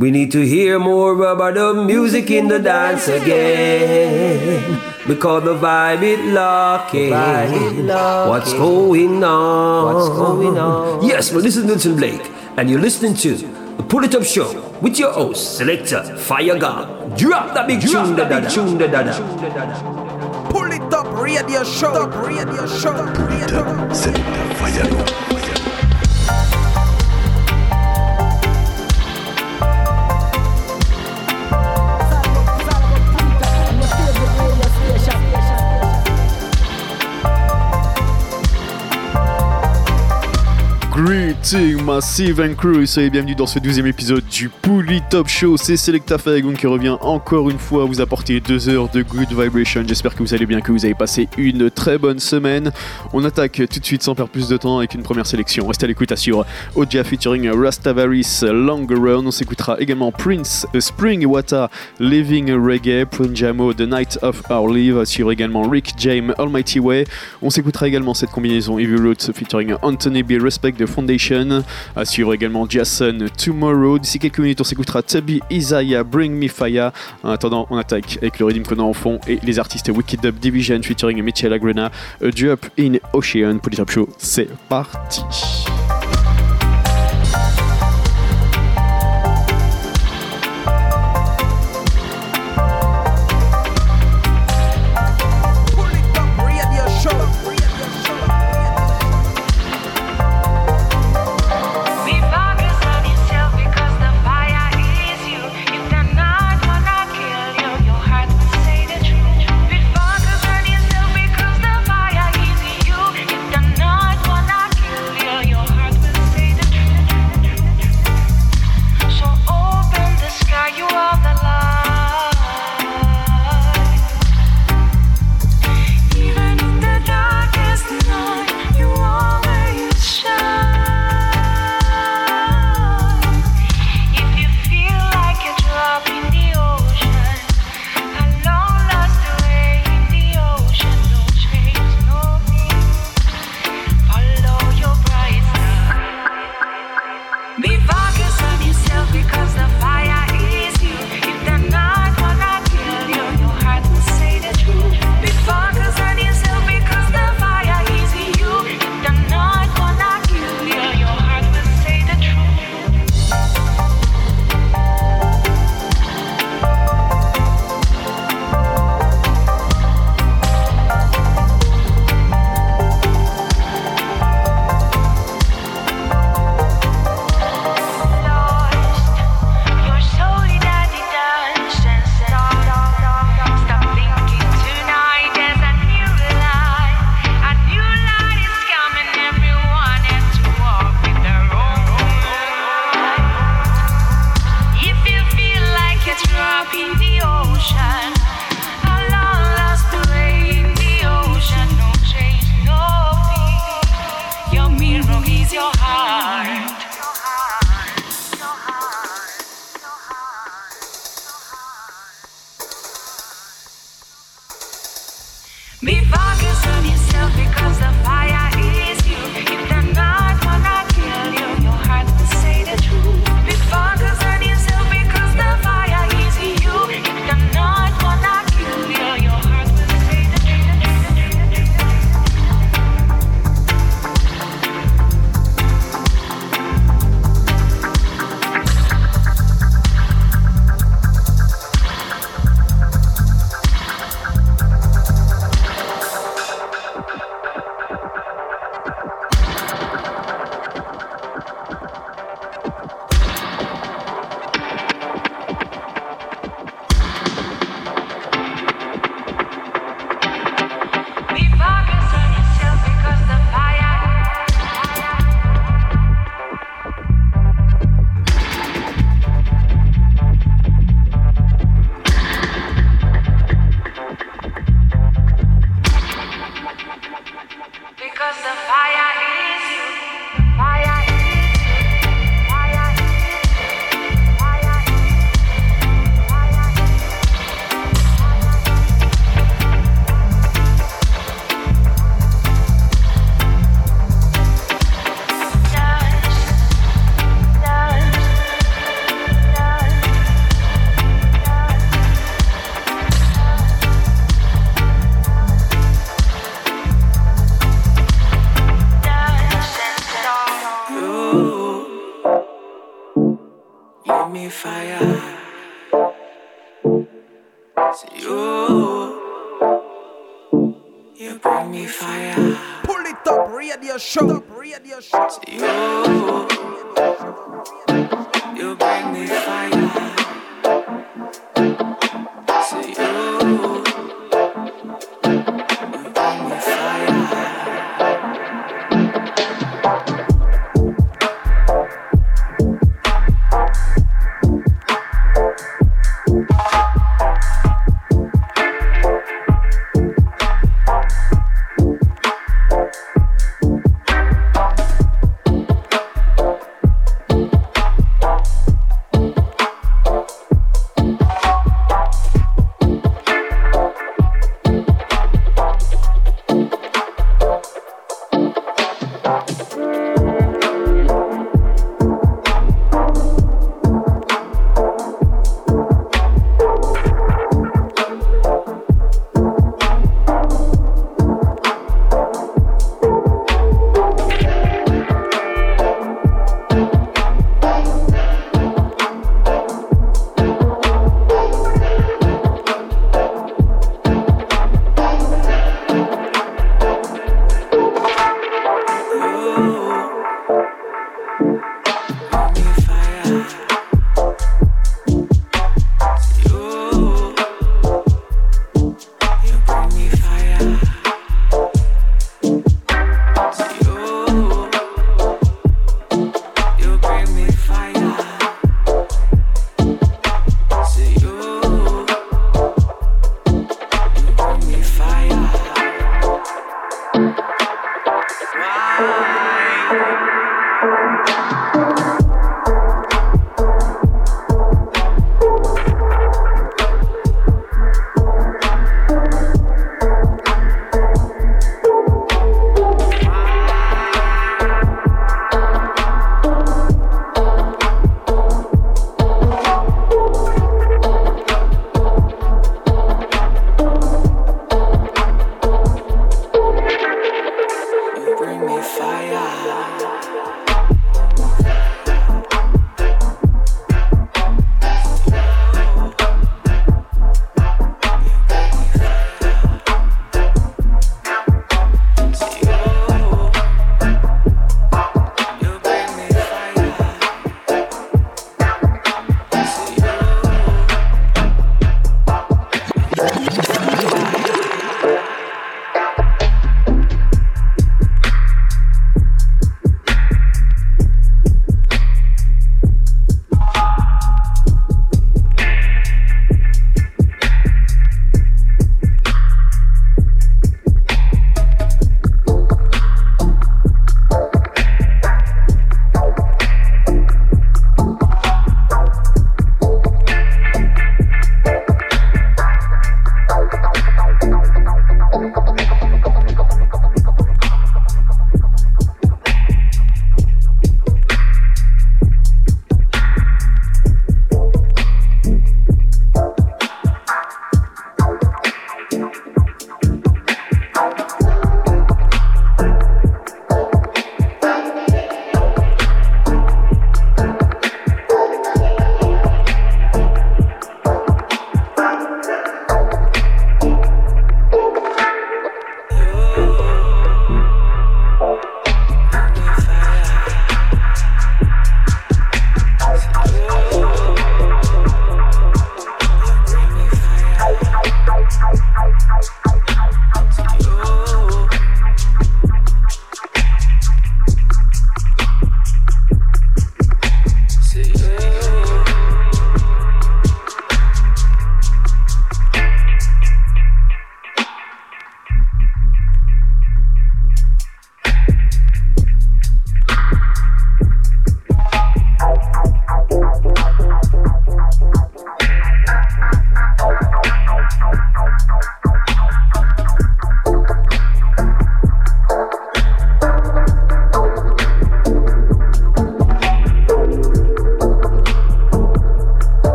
We need to hear more about the music in the dance again. Because the vibe is locking. What's going on? What's going on? Yes, well, this is Nelson Blake, and you're listening to the Pull It Up Show with your host, Selector Fire God. Drop that big tune, da da tune, da da da. Pull it up, radio show, radio show, radio show. Selector Fire God. Greeting Massive and Crew, soyez bienvenue dans ce douzième épisode du Pouli Top Show. C'est Selecta qui revient encore une fois vous apporter deux heures de good vibration. J'espère que vous allez bien, que vous avez passé une très bonne semaine. On attaque tout de suite sans perdre plus de temps avec une première sélection. Restez à l'écoute, assure Oja featuring Rastavaris Long Run. On s'écoutera également Prince Spring Water Living Reggae, Punjamo The Night of Our Live, assure également Rick James Almighty Way. On s'écoutera également cette combinaison Evil Roots featuring Anthony B. Respect de Foundation. À suivre également Jason Tomorrow. D'ici quelques minutes, on s'écoutera Tubby Isaiah Bring Me Fire. En attendant, on attaque avec le rythme qu'on a en fond et les artistes Wicked Dub Division featuring Mitchell Agrena. A Drop in Ocean. Pour les Top Show, c'est parti.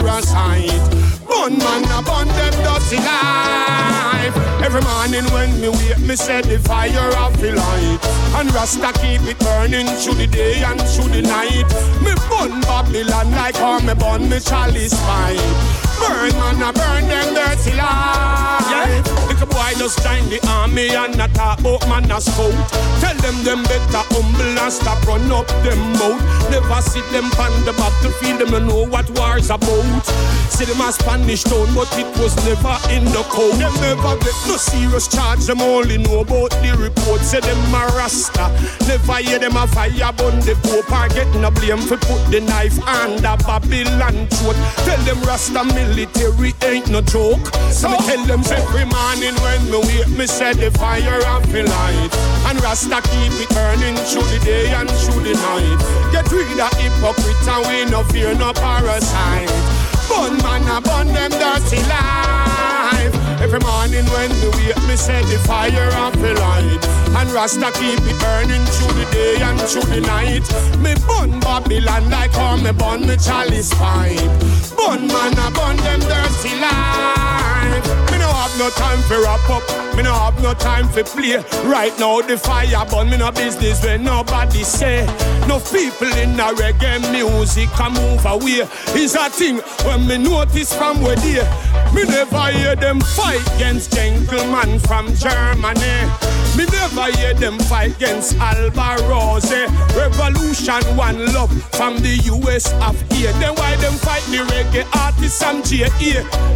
Parasite. Bun man a bun them dirty life. Every morning when me wake, me set the fire off the light. And Rasta keep it burning through the day and through the night. Me bun Babylon like how me bun me chalice pipe. Burn man a burn them dirty life. Yeah. Little boy just join the army and a talk about man a scout. Tell them them better humble and stop run up them mouth. Never see them on the battlefield, them no know what war's about. See them a Spanish town, but it was never in the code. Them never get no serious charge, them only know about the report. Say them a rasta. Never hear them a fire burn the pope or get no blame for put the knife under Babylon throat. Tell them rasta military ain't no joke. So me tell them every morning when me wake, me set the fire off the light. And rasta keep it burning through the day and through the night. Get rid of hypocrite and we no fear no parasite. Bun man a bun them dirty life. Every morning when me wake, me set the fire off the light. And Rasta keep it burning through the day and through the night. Me bun Babylon like how me bun me chalice pipe. Bun man a bun them dirty life. Me no have no time for wrap up. Me no have no time for play. Right now the fire burn. Me no business when nobody say. No people in the reggae music can move away. It's a thing when me notice from where they. Me never hear them fight against gentlemen from Germany. Me never hear them fight against Alba Rose. Rebelution One Love from the US of A. Then why them fight the reggae artists from JA?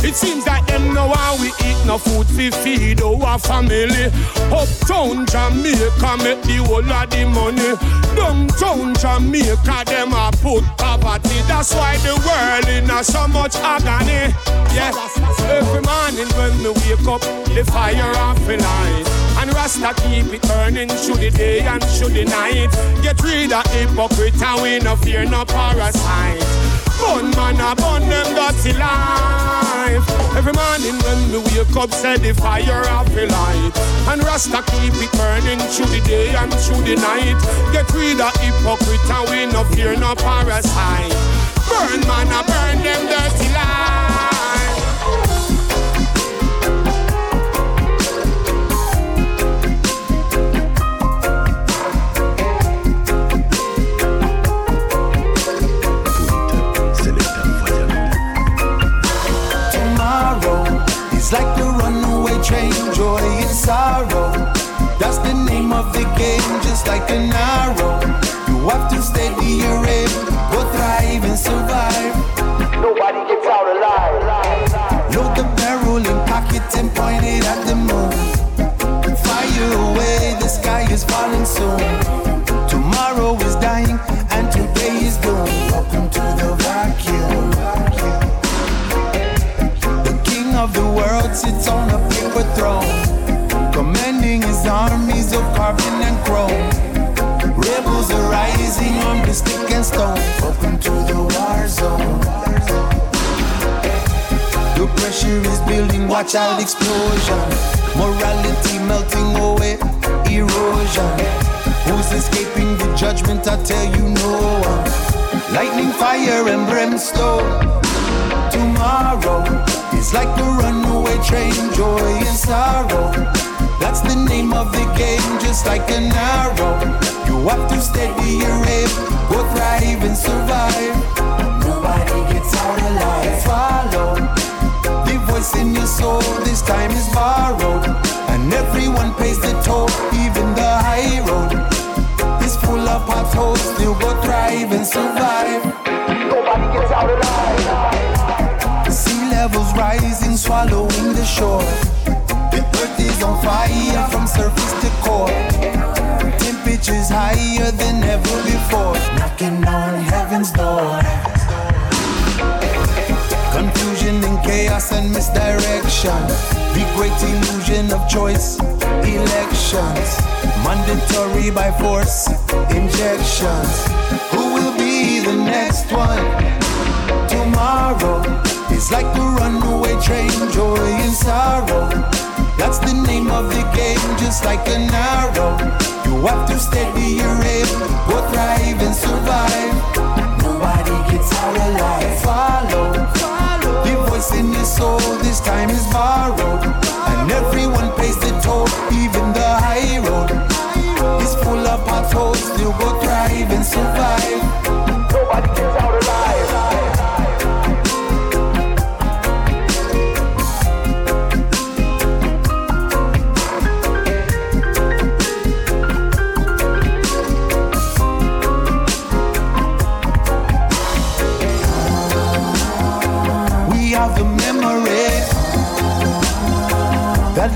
It seems that them know how we eat no food fi feed our family. Uptown Jamaica make the whole of the money. Downtown Jamaica them a put poverty. That's why the world in a so much agony. Yeah, every morning when me wake up, the fire off the light. And Rasta keep it burning through the day and through the night. Get rid of hypocrite and we no fear no parasite. Bun man a bun them dirty life. Every morning when we wake up, set the fire off the light. And Rasta keep it burning through the day and through the night. Get rid of hypocrite and we no fear no parasite. Burn man a burn them dirty life. Train, joy and sorrow. That's the name of the game, just like an arrow. You have to steady your aim, go thrive and survive. Nobody gets out alive. Load the barrel and pocket and point it at the moon. Fire away, the sky is falling soon. World sits on a paper throne, commanding his armies of carbon and chrome. Rebels are rising on the stick and stone. Welcome to the war zone. The pressure is building, watch out explosion. Morality melting away, erosion. Who's escaping the judgment? I tell you no one. Lightning, fire, and brimstone. Tomorrow is like the runaway railway train, joy and sorrow. That's the name of the game, just like an arrow. You have to steady your aim, go thrive and survive. Nobody gets out alive. Follow the voice in your soul, this time is borrowed. And everyone pays the toll, even the high road. It's full of potholes, still go thrive and survive. Nobody gets out alive. Levels rising, swallowing the shore. The earth is on fire from surface to core. Temperatures higher than ever before. Knocking on heaven's door. Confusion and chaos and misdirection. The great illusion of choice. Elections. Mandatory by force. Injections. Who will be the next one? Tomorrow is like a runaway train, joy and sorrow. That's the name of the game, just like an arrow. You have to steady your aim, go thrive and survive. Nobody gets out alive. Follow, the voice in your soul. This time is borrowed, and everyone pays the toll, even the high road. It's full of potholes, still go thrive and survive. Nobody gets out alive.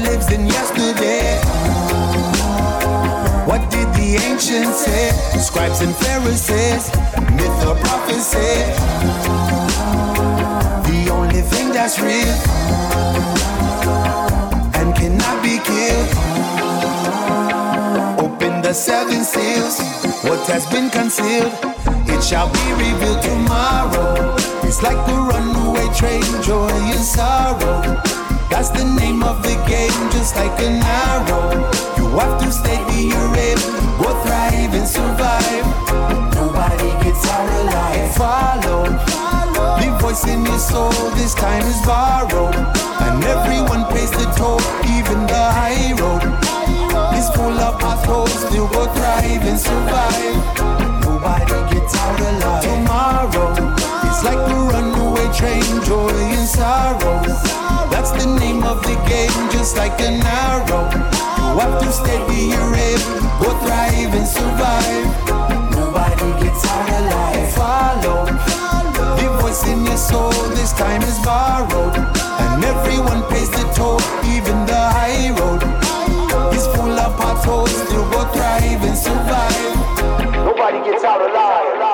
Lives in yesterday. What did the ancients say? Scribes and Pharisees, myth or prophecy. The only thing that's real and cannot be killed. Open the seven seals. What has been concealed, it shall be revealed tomorrow. It's like the runaway train, joy and sorrow. That's the name of the game, just like an arrow. You have to steady your aim, go thrive and survive. Nobody gets out alive. Follow the voice in your soul. This time is borrowed, and everyone pays the toll, even the high road. It's full of potholes, still go thrive and survive. Nobody gets out alive. Tomorrow it's like a runaway train, joy and sorrow. That's the name of the game, just like an arrow. You have to steady your aim, go thrive and survive. Nobody gets out alive. Follow the voice in your soul. This time is borrowed, and everyone pays the toll, even the high road. It's full of potholes, still go thrive and survive. Nobody gets out alive.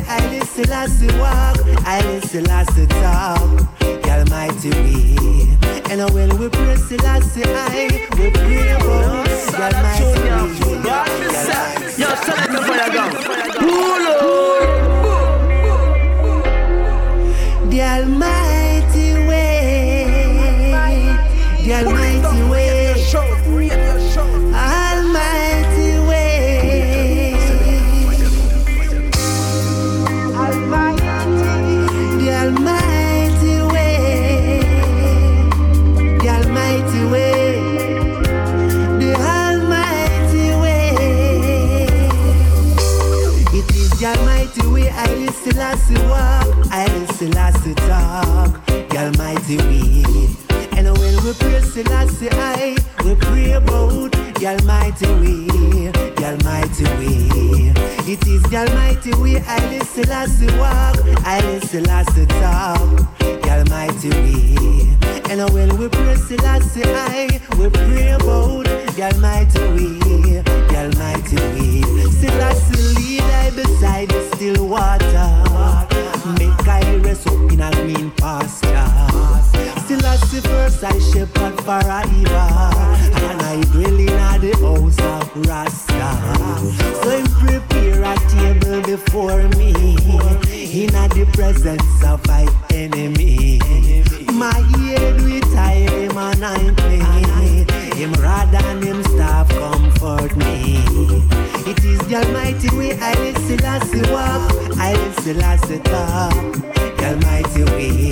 Way I you walk, I listen as you talk, the Almighty way. And when we pray Selassie I, we pray about the Almighty the Almighty way I as you walk, I listen as you talk, the Almighty way. And when we pray Selassie I, we pray about the Almighty way, the Almighty way. Selassie lead I beside the still water. Make I rest up in a green pasture. Selassie first I shepherd for forever. And I dwell in a the house of Rasta. Before me. In the presence of my enemy. My head with oil him anoint me. Him rod and him staff comfort me. It is the Almighty way I live Selassie walk. I Selassie talk. The Almighty way.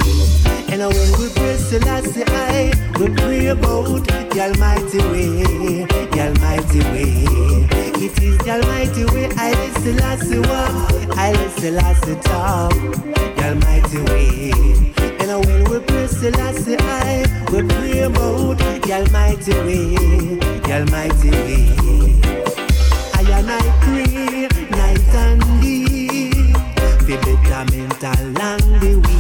And when we Selassie I, we pray about the Almighty way. The Almighty way. It is the Almighty way I live Selassie walk. I live Selassie talk. The Almighty way. And when we pray Selassie I, we pray about the Almighty way. The Almighty way. I and I pray night and day for betterment along the way.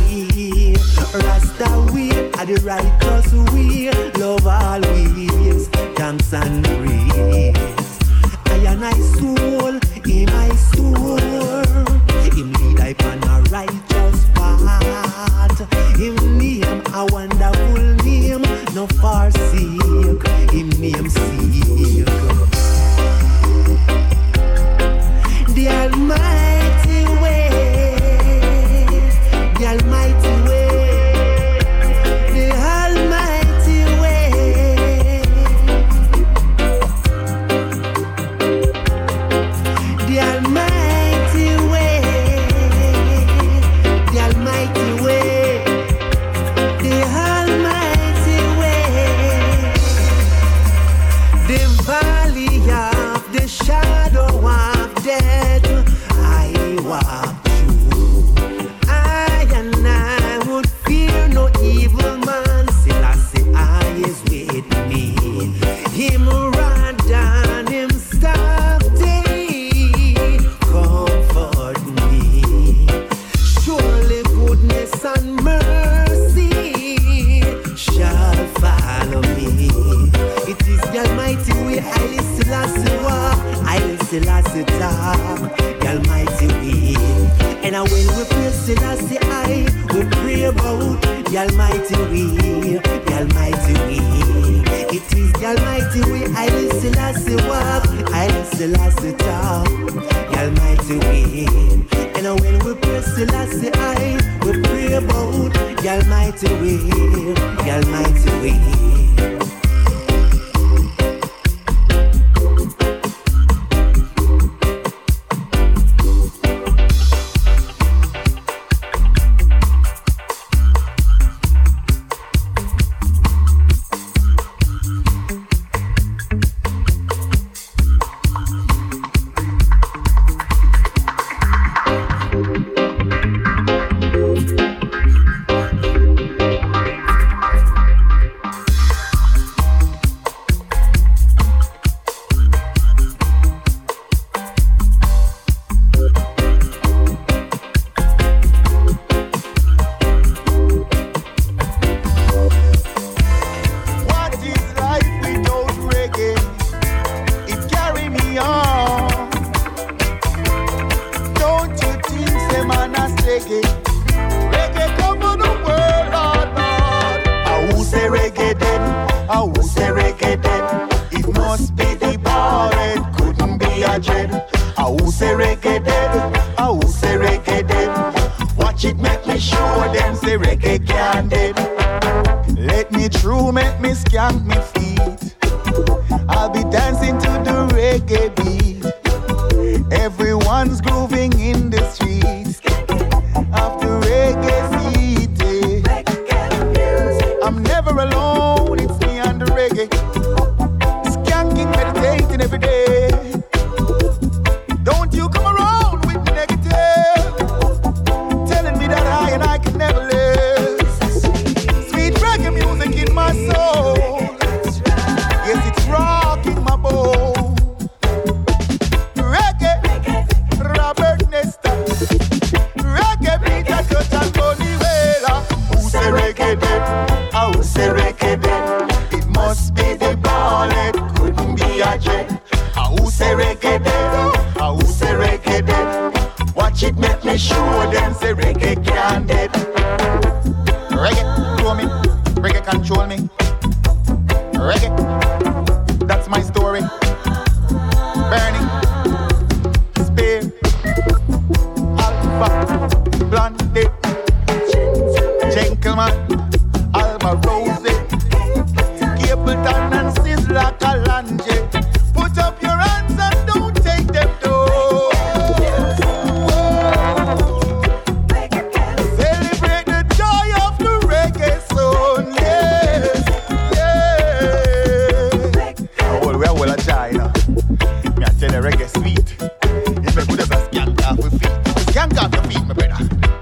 Rasta the righteous way. Love always, thanks and praise. I and I soul,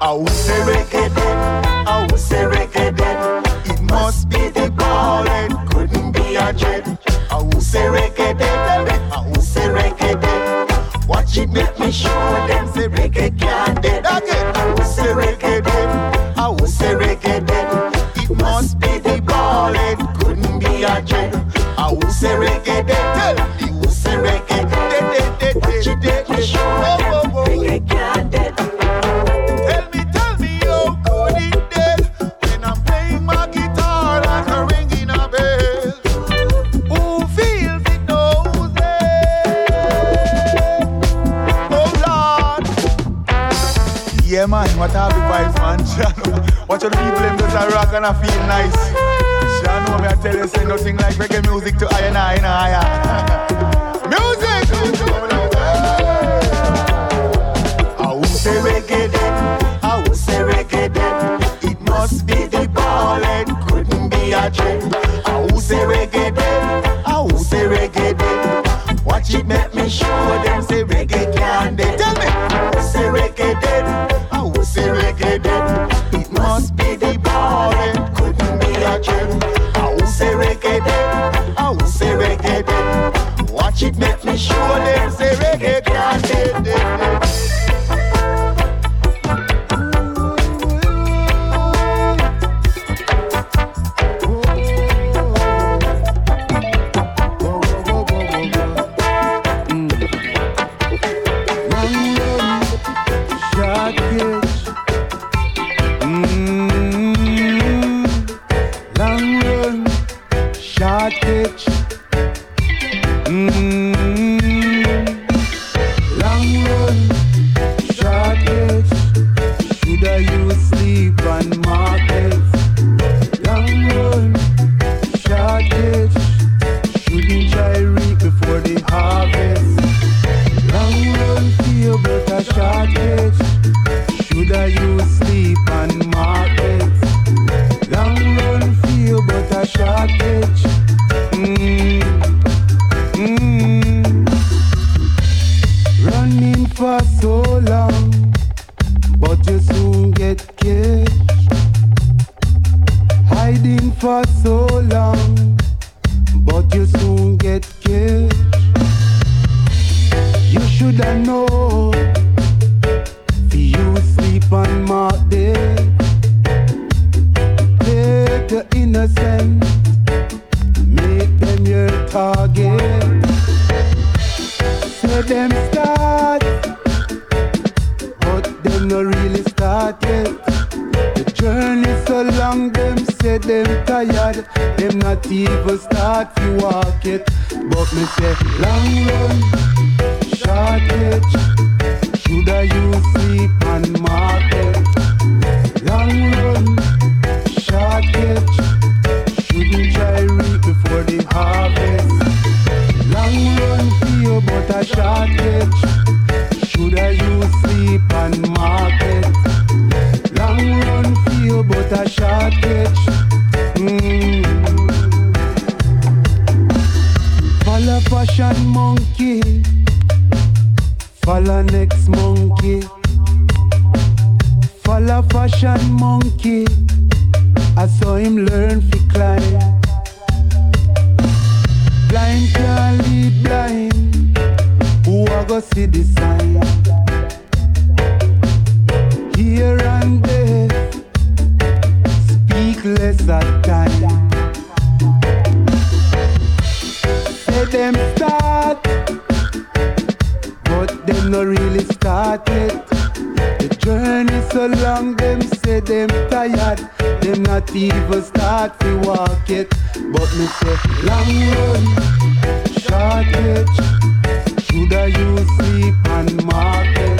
I'll say reggae I'll say reggae It must be the ball couldn't be a dread. I'll say reggae I'll say reggae Watch it make me show them say reggae fashion monkey. I saw him learn to climb. Blind can't lead blind. Who a go see the sign? Here and there, speak less at time. Say them start, but them no really started. The journey so long, them say them tired. Them not even start to walk it. But me say long run, short catch. Should I you sleep on market?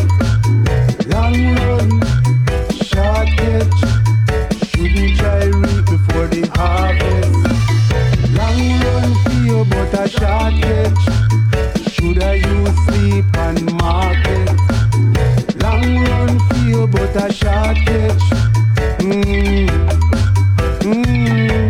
Long run, short catch. Shouldn't try reap before the harvest. Long run feel but a short catch. Shoulda you sleep on market? But a short catch. Mm. Mm.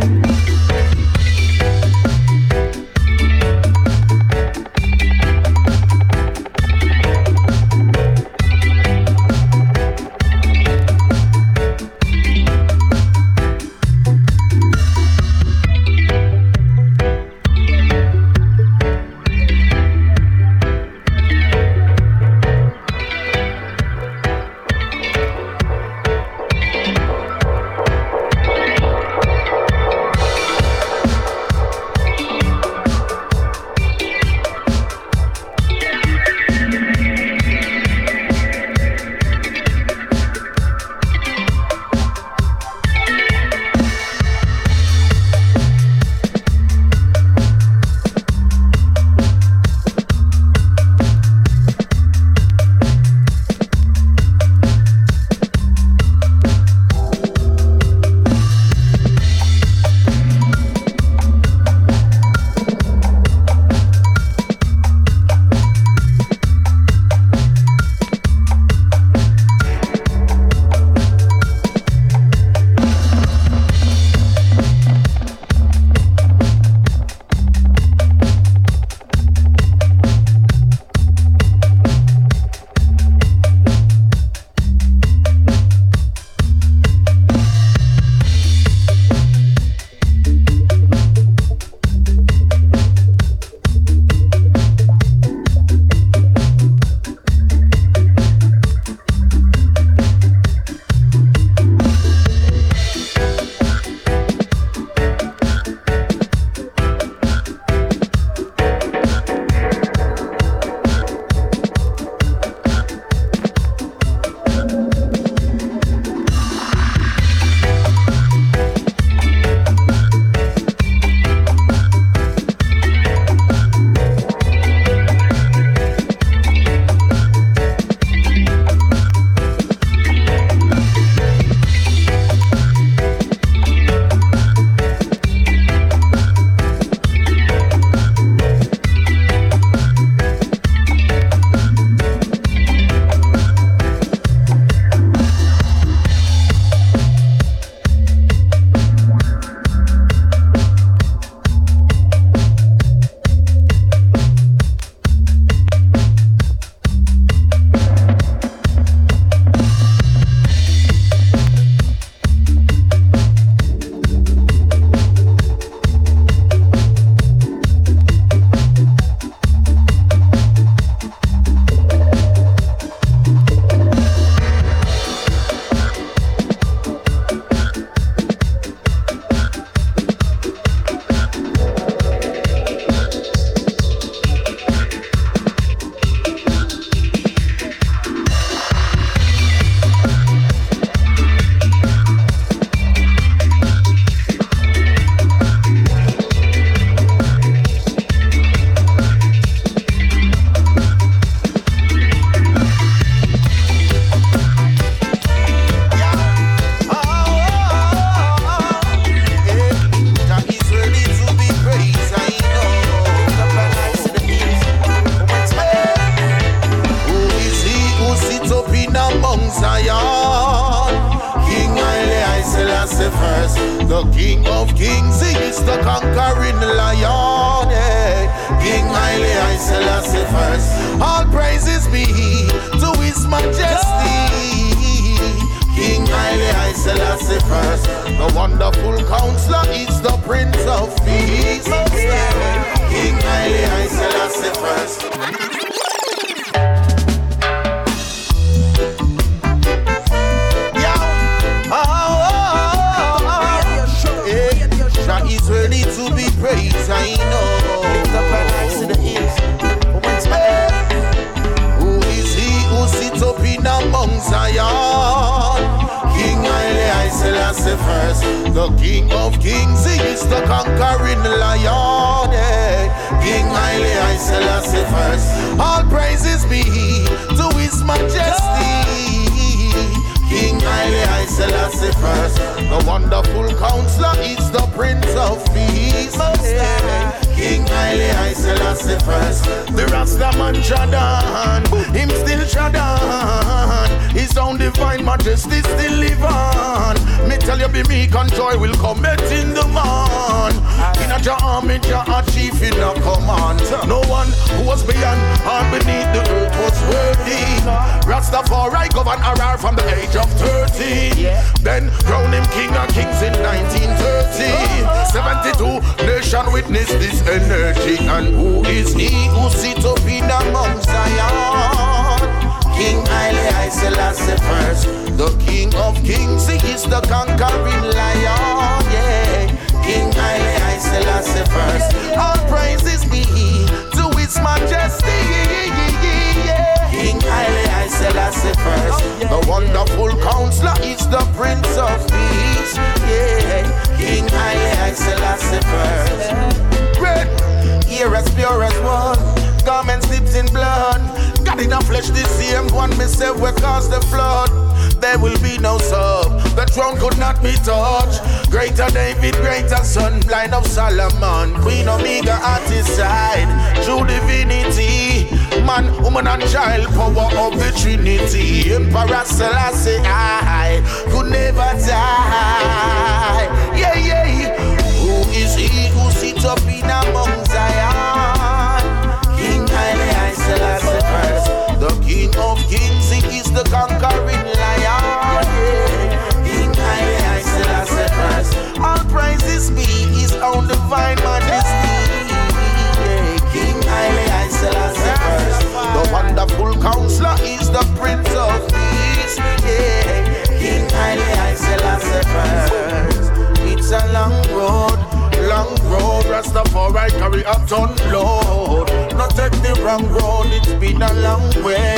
Rastafari carry a ton load. Not take the wrong road, it's been a long way,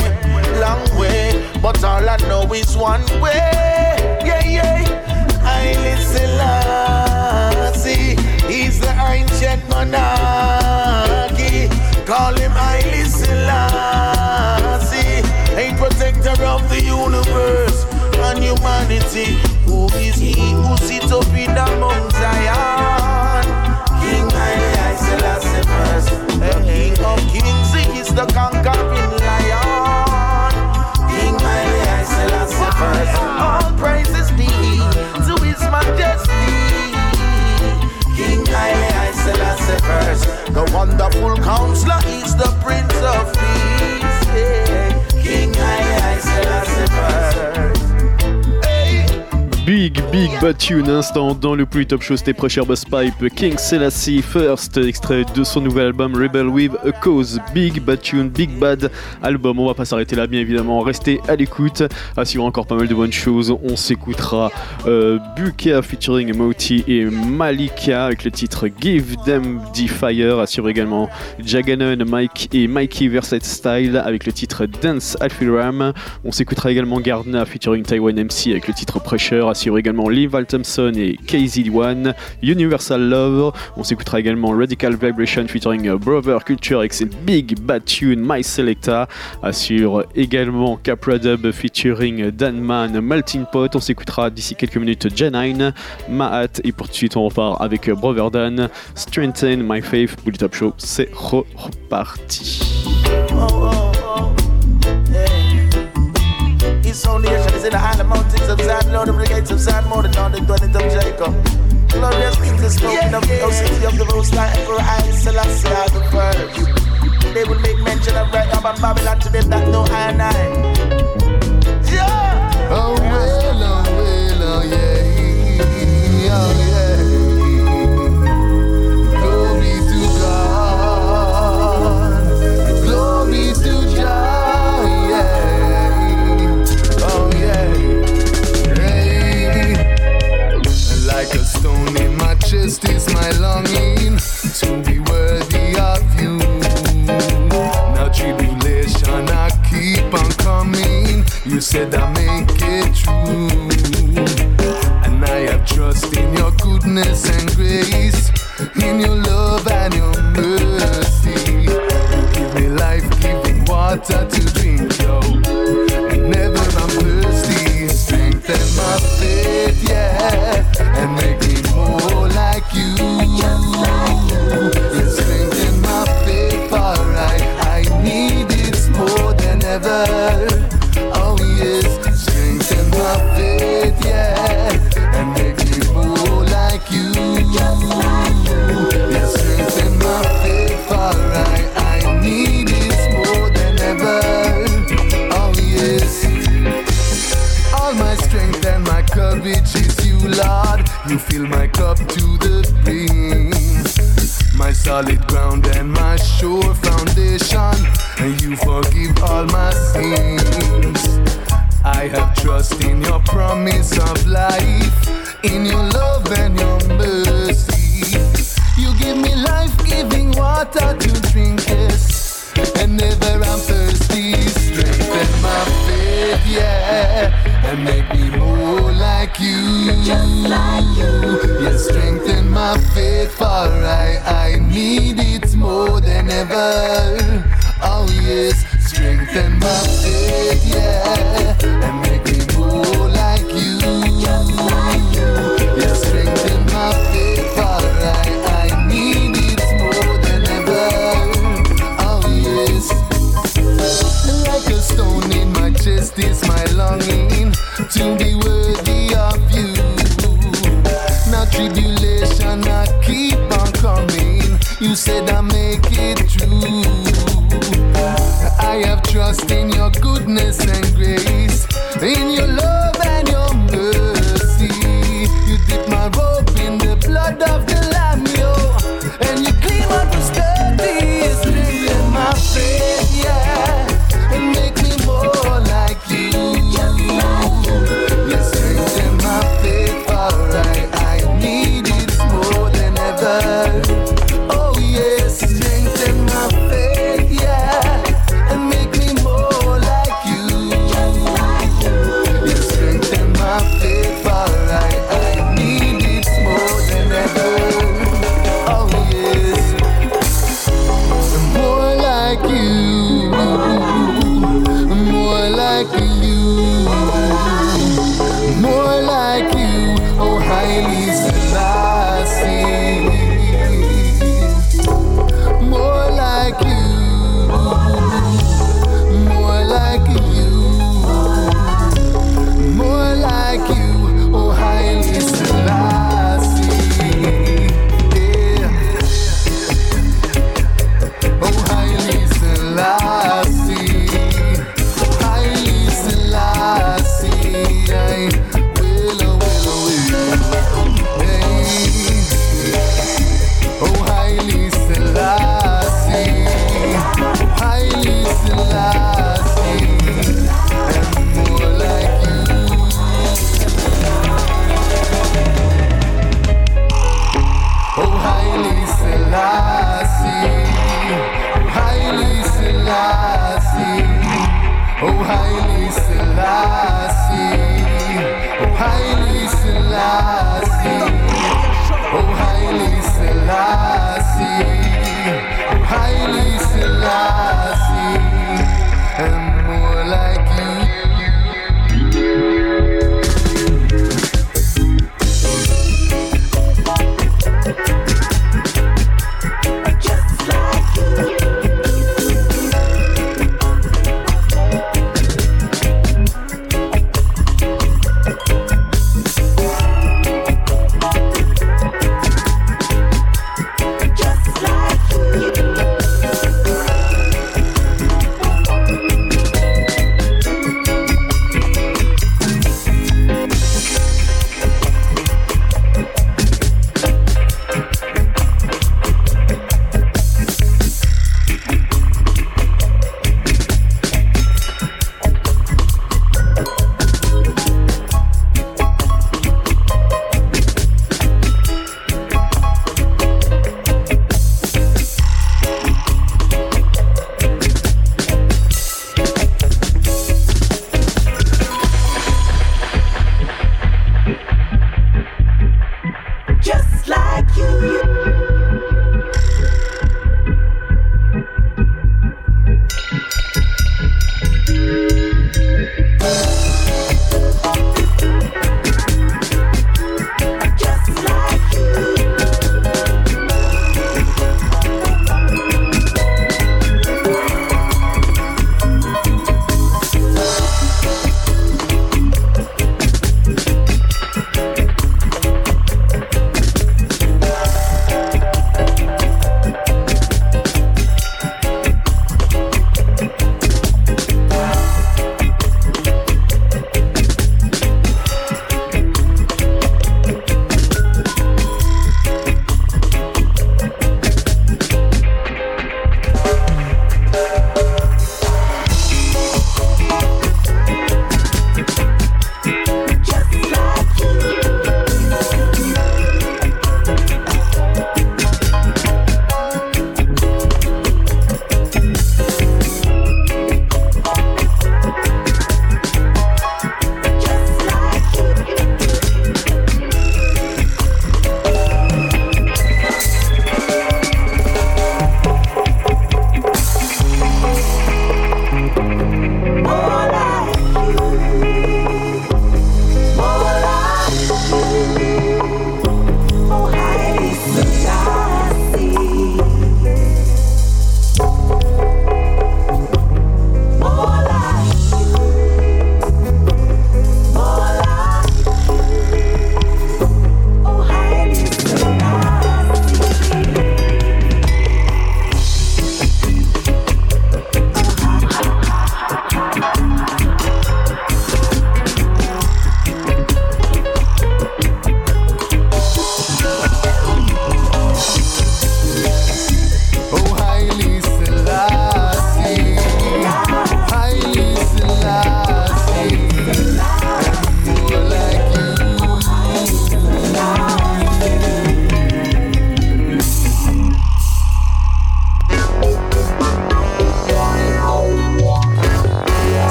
long way. But all I know is one way. Yeah, yeah. Haile Selassie, he's the ancient monarchy. Call him Haile Selassie, a protector of the universe and humanity. Who is he who sits up in the Mount Zion? Of Kings, is the conquering lion. King Haile I Selassie first, all praises be to His Majesty. King Haile I Selassie first, the wonderful counselor is the Prince of Peace. Big, big tune, instant dans le plus top show, c'était Pressure Boss Pipe, King Selassie First, extrait de son nouvel album Rebel with a Cause. Big bad tune, big bad album. On va pas s'arrêter là, bien évidemment. Restez à l'écoute, assurez encore pas mal de bonnes choses. On s'écoutera euh, featuring Moti et Malika avec le titre Give Them the Fire. Assurez également Jaganon, Mike et Mikey Versatile Style avec le titre Dance Alphiram. On s'écoutera également Gardner featuring Taiwan MC avec le titre Pressure. Également Lee Val Thompson et KZ1, Universal Love. On s'écoutera également Radical Vibration featuring Brother Culture avec ses Big Bad Tune My Selecta. Assure également Capra Dub featuring Danman Melting Pot. On s'écoutera d'ici quelques minutes Janine, Mahat et pour tout de suite on repart avec Brother Dan, Strengthen My Faith. Bully Top Show, c'est re- reparti. Oh, oh, oh. in the island mountains of Zion, Lord of the gates of Zion, more than all the dwellings of Jacob. Glorious is the spoken yeah, of the city of the Most High, Emperor I, Selassie I the first. They will make mention of right now, but Babylon to them that no I and I. Yeah. Oh my. Is my longing to be worthy of you. Now tribulation I keep on coming. You said I make it true. And I have trust in your goodness and grace, in your love and your mercy. You give me life, water to drink. Courage is you, Lord. You fill my cup to the brim. My solid ground and my sure foundation. And you forgive all my sins. I have trust in your promise of life, in your love and your mercy. You give me life giving water to drink, yes. And never I'm thirsty, strengthen my faith, yeah. And make me more like you. Just like you. You strengthen my faith, for I, I need it more than ever. Oh yes, strengthen my faith, yeah. And make me more like you. Just like you. You strengthen my faith, my is my longing to be worthy of you. Now tribulation I keep on coming. You said I make it true. I have trust in your goodness and grace, in your love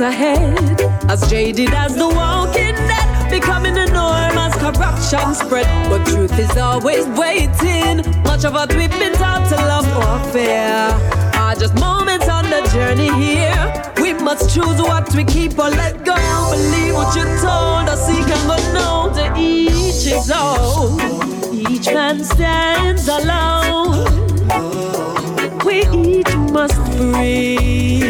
ahead. As jaded as the walking dead, becoming the norm as corruption spread. But truth is always waiting. Much of what we've been taught to love or fear are just moments on the journey here. We must choose what we keep or let go. Believe what you're told us, seek and go know to each his own. Each man stands alone. We each must bring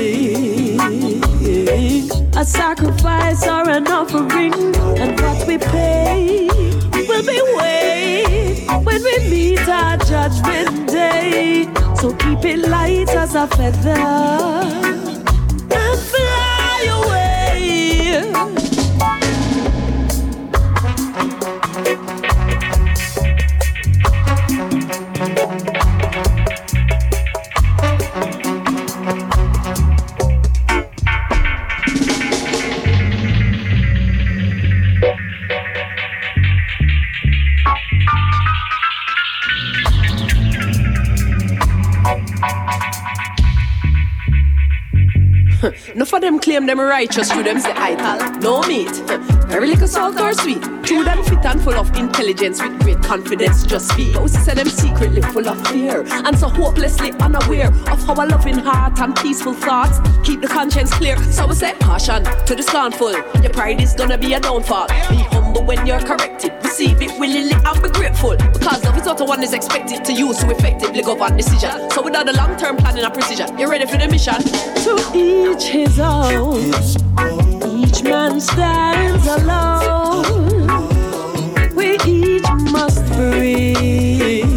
a sacrifice or an offering, and what we pay will be weighed when we meet our judgment day. So keep it light as a feather righteous, through them say idle. No meat, very little salt or sweet. To them fit and full of intelligence with great confidence. Just speak. We say them secretly full of fear and so hopelessly unaware of how a loving heart and peaceful thoughts. Keep the conscience clear. So we say caution to the scornful. Your pride is gonna be a downfall. Be humble when you're corrected. Receive it willingly and be grateful because love is what one is expected to use to effectively govern decision. So without a long-term planning and precision, you're ready for the mission. To each his own. Each man stands alone. We each must bring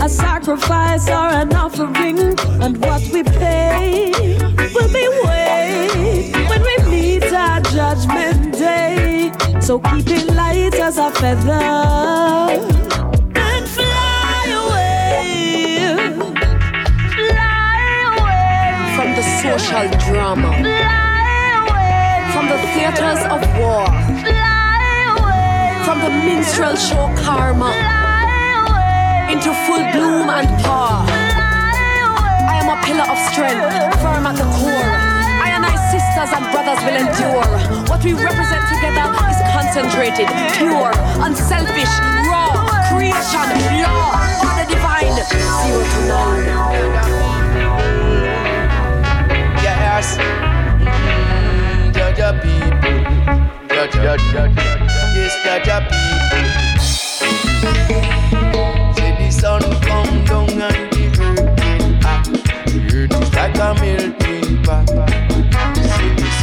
a sacrifice or an offering, and what we pay will be weighed So keep it light as a feather. And fly away. From the social drama, from the theaters of war, fly from the minstrel show karma, into full bloom and power. I am a pillar of strength, firm at the core. I sisters and brothers will endure. What we represent together is concentrated, pure, unselfish, raw, creation, law, order divine, zero to none. Yes. Mm, judge your people. Judge, judge, judge. Yes, judge your people. Say the sun come down and the earth get hot. The earth is like a melting pot.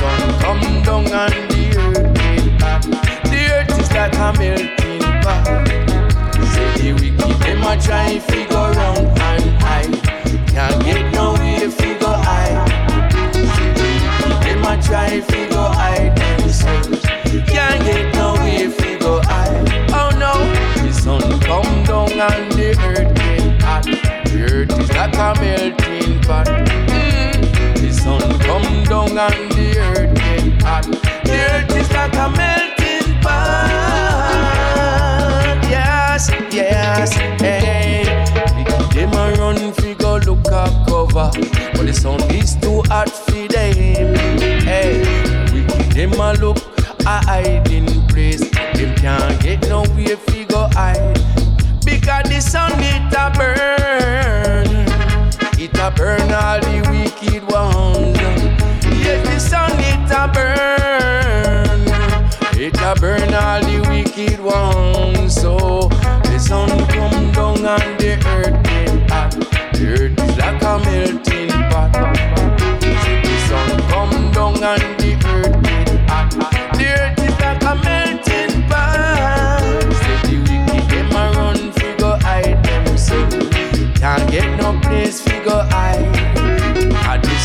Say the sun come down and the earth get hot. The earth is like a melting pot. Say the wicked them a try figure round and hide. Can't get no way figure hide. Them a try figure hide themselves. Can't get no way figure hide. Oh no, the sun come down and the earth get hot. The earth is like a melting pot. Mm. Down and the earth get hot. The earth is like a melting pot. Yes, yes, hey. Them a run figure look up cover, but the sun is too hot for them. Hey, we them a look a hiding place. Them can't get no way figure hide because the sun it a burn, it a burn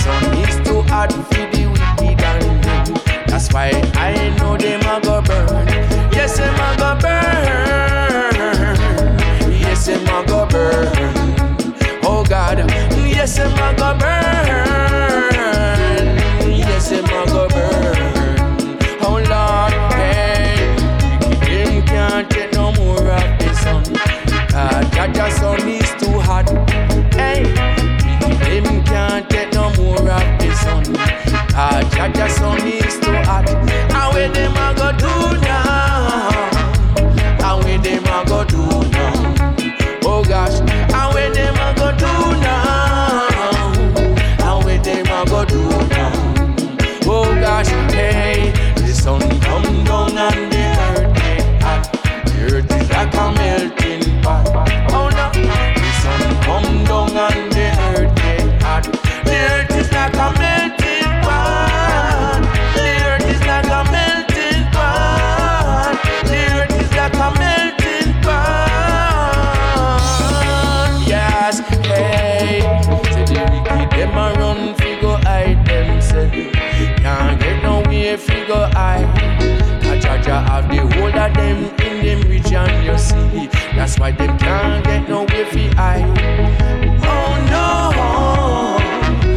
sun is too hot for the wicked and them. That's why I know them a go burn. Yes, them a go burn. Yes, them a go burn. Oh God, yes, them a go burn. That the them in them region, you see. That's why them can't get no fi hide. Oh no,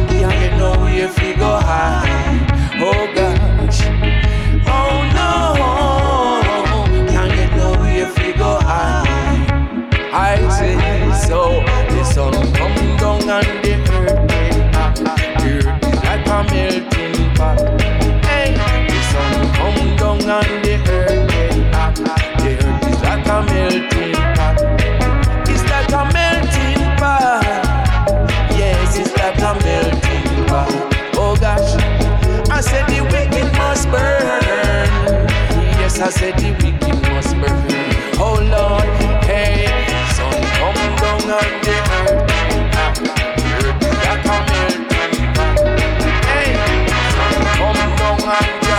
can't get no way figure hide. Oh gosh. Oh no, can't get no way figure hide. I say so. The sun come down and the earth get hot. Like a melting pot. Hey, the sun come down and the earth a melting pot. It's like a melting pot. Yes, it's like a melting pot. Oh gosh, I said the wicked must burn. Yes, I said the wicked must burn. Oh Lord, hey, sun come down on the earth. Like a melting pot. Hey, sun come down on the.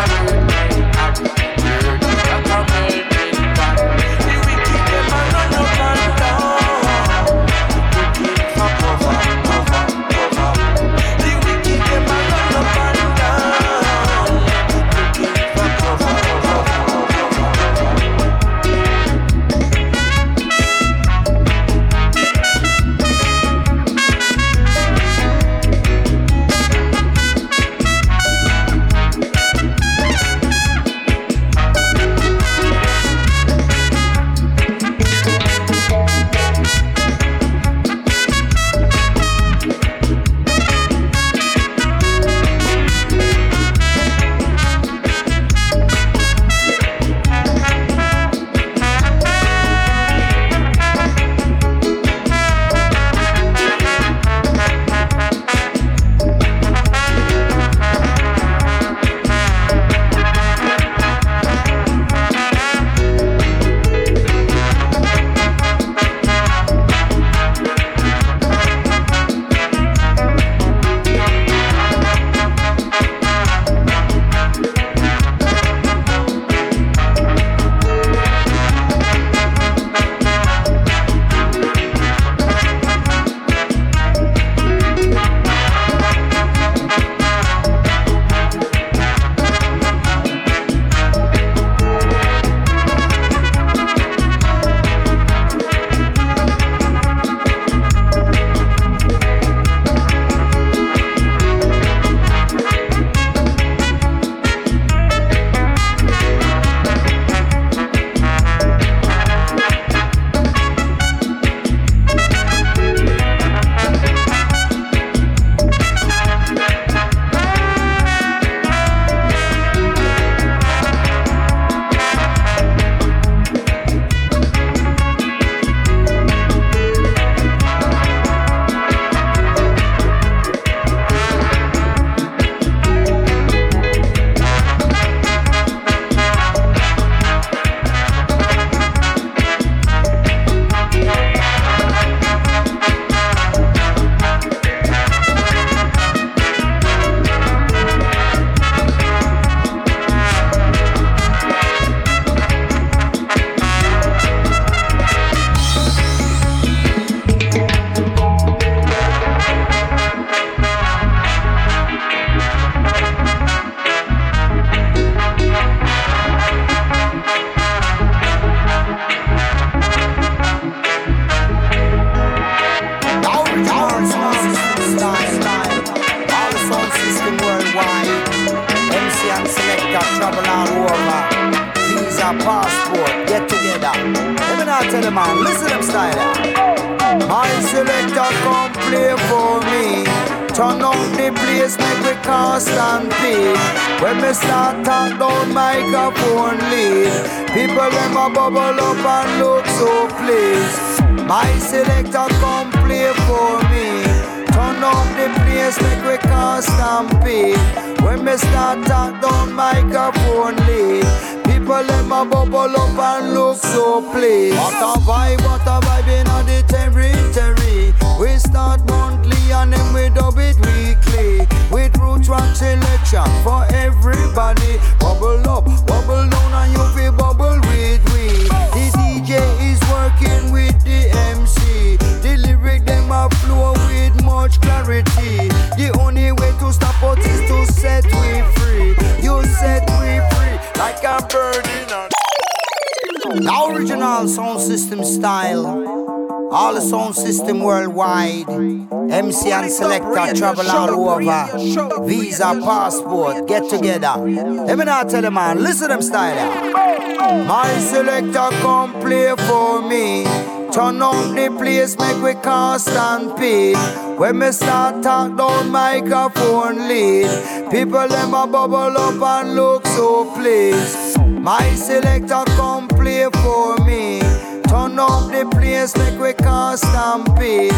Travel all over. Visa, passport, get together. Let me not tell them, man, listen them style. My selector come play for me. Turn on the place, make we cast and pay. When me start talk down microphone lead, people them a bubble up and look so pleased. My selector come play for me. Turn up the place, make we cast and pay.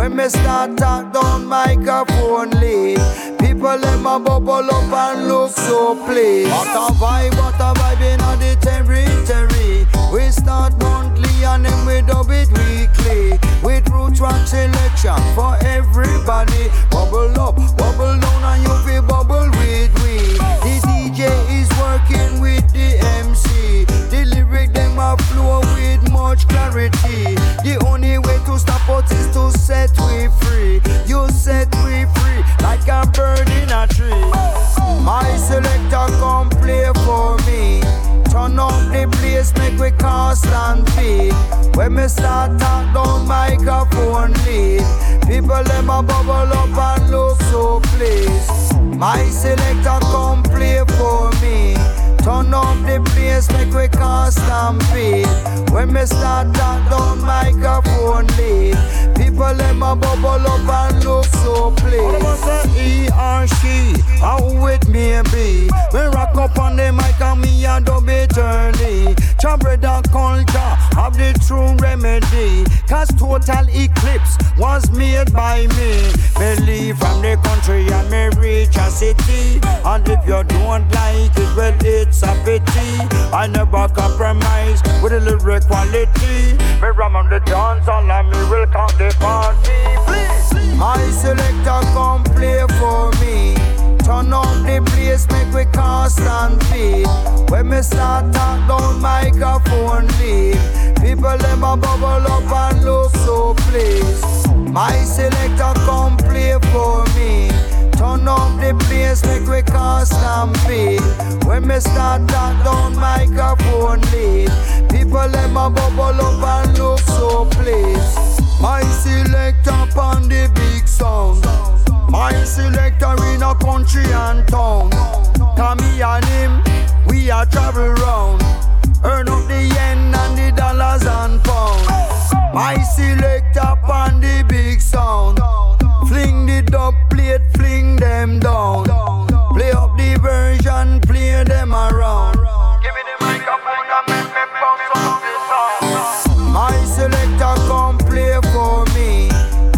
When me start talk down microphone lead, people let my bubble up and look so pleased. What a vibe, what a vibe in the territory. We start monthly and then we dub it weekly. With root rock selection for everybody. Cast and pay. When me start talk down microphone lead, people them a bubble up and look so pleased. My selector come play for me. Turn up the place, make we and pay. When me start talk down microphone lead, people them a bubble up and look so pleased. say he or she, how it may be. Me rock up on the mic and me a dub it early. Chambre and culture have the true remedy. Cause total eclipse was made by me. Me leave from the country and me reach a city. And if you don't like it, well it's a pity. I never compromise with the lyric quality. Me ram on the dance all and me will count the party. Please. My selector come play for me. Turn up the place, make we cast and pay. When me start talk down microphone lead, people them a bubble up and look so pleased. My selector come play for me. Turn up the place, make we and pay. When me start talk down microphone lead, people let a bubble up and look so pleased. My selector on the big sound. My selector in a country and town. Come me and him, we a travel round. Earn up the yen and the dollars and pounds. My selector on the big sound. Fling the dub plate, fling them down. Play up the version, play them around. Give me the microphone and make me bounce up the sound. My selector come play for me.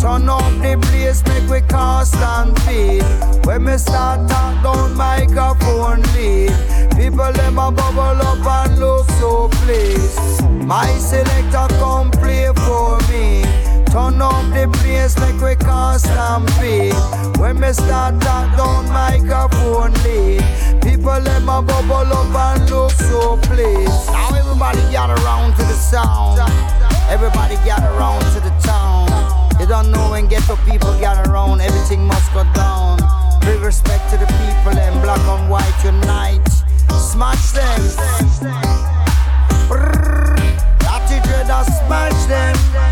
Turn up the place, make we cast and feed. When me start talk down microphone lead, people them a bubble up and look so pleased. My selector come play for me. Turn up the place, make we and feed. When me start talk down microphone lead, people them a bubble up and look so pleased. Now everybody gather around to the sound. Everybody gather around to the town. You don't know when ghetto people gather around, everything must go down. Big respect to the people and black and white unite. Smash them. Brrr. Dreader, smash them.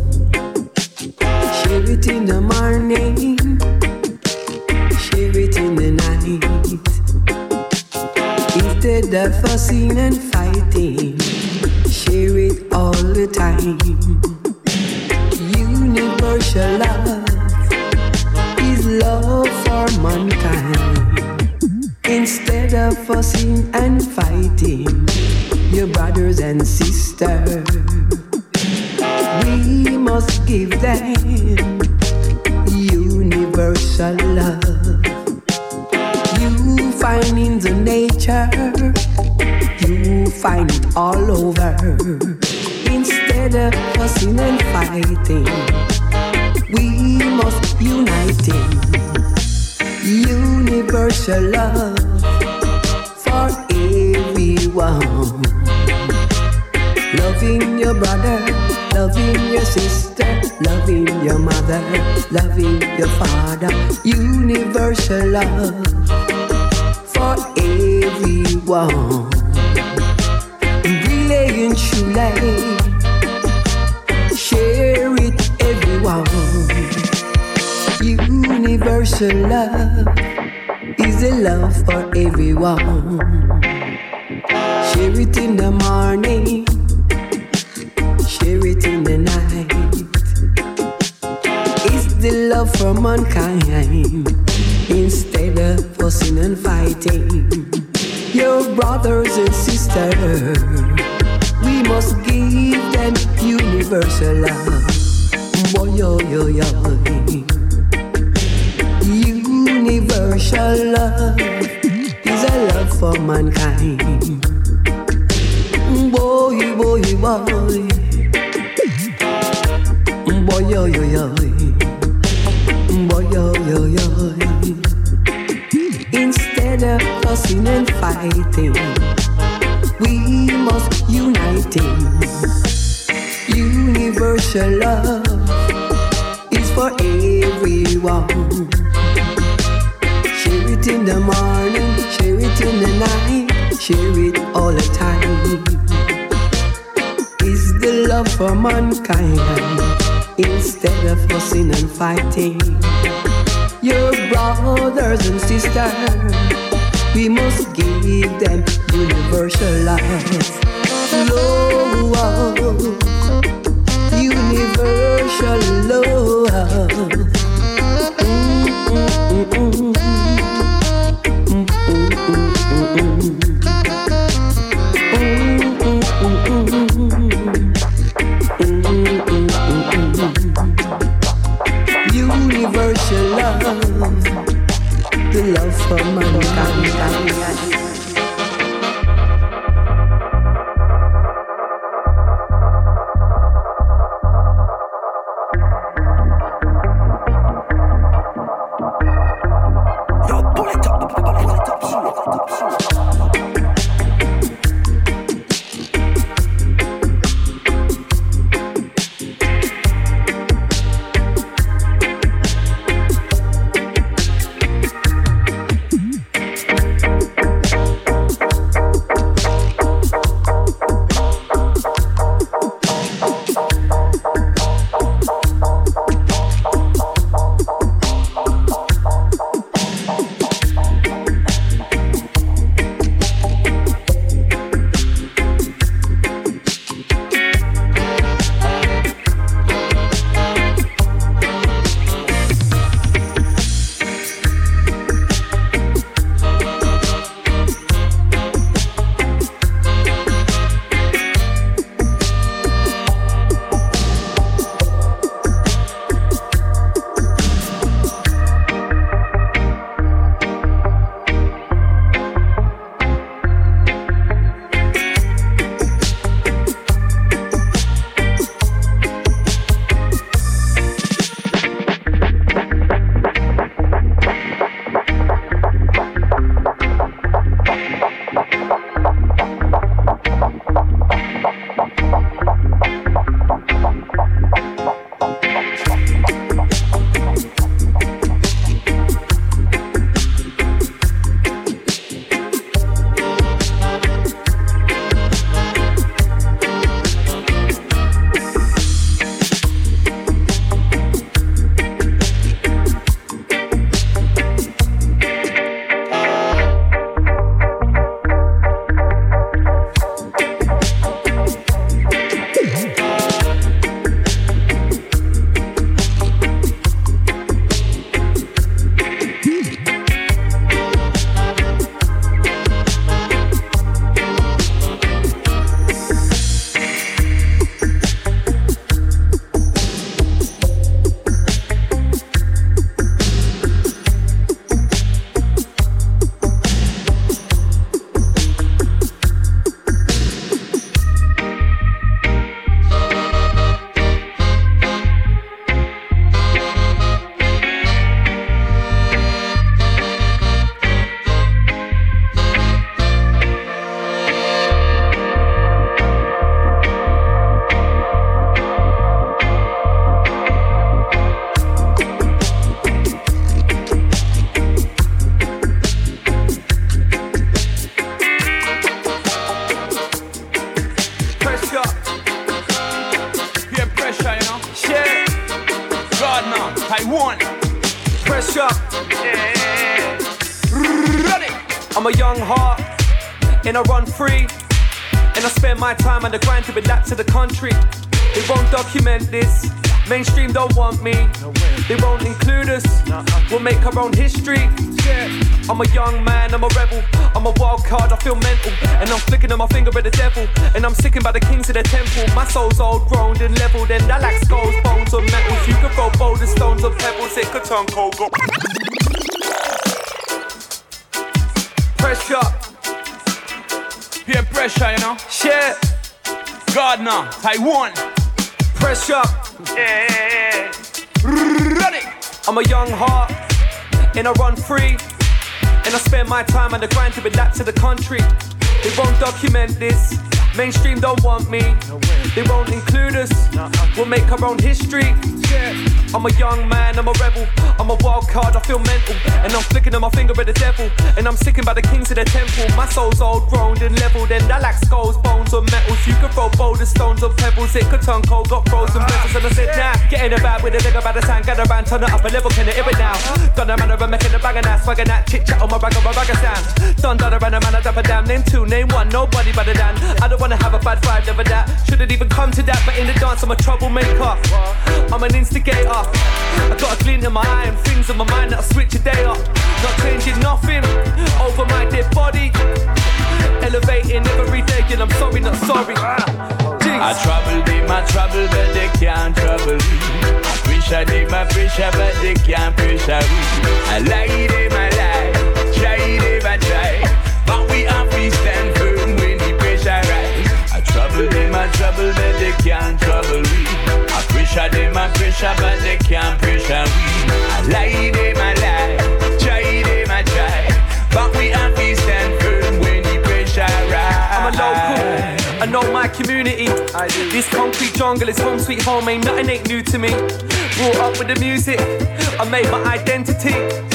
Share it in the morning, share it in the night. Instead of fussing and fighting, share it all the time. Universal love is love for mankind. Instead of fussing and fighting, your brothers and sisters, must give them universal love. You find in the nature, you find it all over. Instead of fussing and fighting, we must unite in universal love for everyone. Loving your brother, loving your sister, loving your mother, loving your father. Universal love for everyone. Relay and truly, share it everyone. Universal love is a love for everyone. Share it in the morning, for mankind instead of fussing and fighting. Your brothers and sisters, we must give them universal love. Boy, yo, yo, yo. Universal love is a love for mankind. Boy, boy, boy. Fussing and fighting, we must unite in universal love is for everyone. Share it in the morning, share it in the night, share it all the time. Is the love for mankind instead of fussing and fighting. Your brothers and sisters, we must give them universal love. Love, universal love. Universal mm, mm, mm, by the kings of the temple. My soul's old, grown and leveled. And I lack skulls, bones, or metals. You could throw boulders, stones, or pebbles. It could turn cold. Go. Pressure. Peer pressure, you know. Shit. Now. Taiwan. Pressure. Yeah. Run it. I'm a young heart. And I run free. And I spend my time on the grind to adapt to the country. They won't document this. Mainstream don't want me. They won't include us. We'll make our own history. I'm a young man, I'm a rebel. I'm a wild card, I feel mental. And I'm flicking on my finger at the devil. And I'm sickened by the kings of the temple. My soul's old, grown and leveled. And I lack skulls, bones, or metals. You could throw boulders, stones, or pebbles. It could turn cold, got frozen petals. And I said, nah, get in the bag with a nigga by the time. Gather around, turn it up a level, can it it now? Done a man, I'm making a bag of that, swagging that chit chat on my rag my ragga sound. Done, done a man, I dap a damn. Name two, name one, better than. I don't wanna have a bad vibe, never that. Shouldn't even come to that, but in the dance, I'm a troublemaker. I'm an instigator. I got a glint in my eye and things in my mind that'll switch a day up. Not changing nothing over my dead body. Elevating every day, and I'm sorry, not sorry. I trouble them, I trouble, but they can't trouble me. I pressure them, I pressure, but they can't pressure me. I lie them, I lie, trouble them, I trouble, but they can't trouble me. I pressure them, I pressure, but they can't pressure me. I lie them, I lie, try them, I try. But we have to stand firm when the pressure rise. I'm a local. I know my community. This concrete jungle is home sweet home. Ain't nothing ain't new to me. Brought up with the music. I made my identity.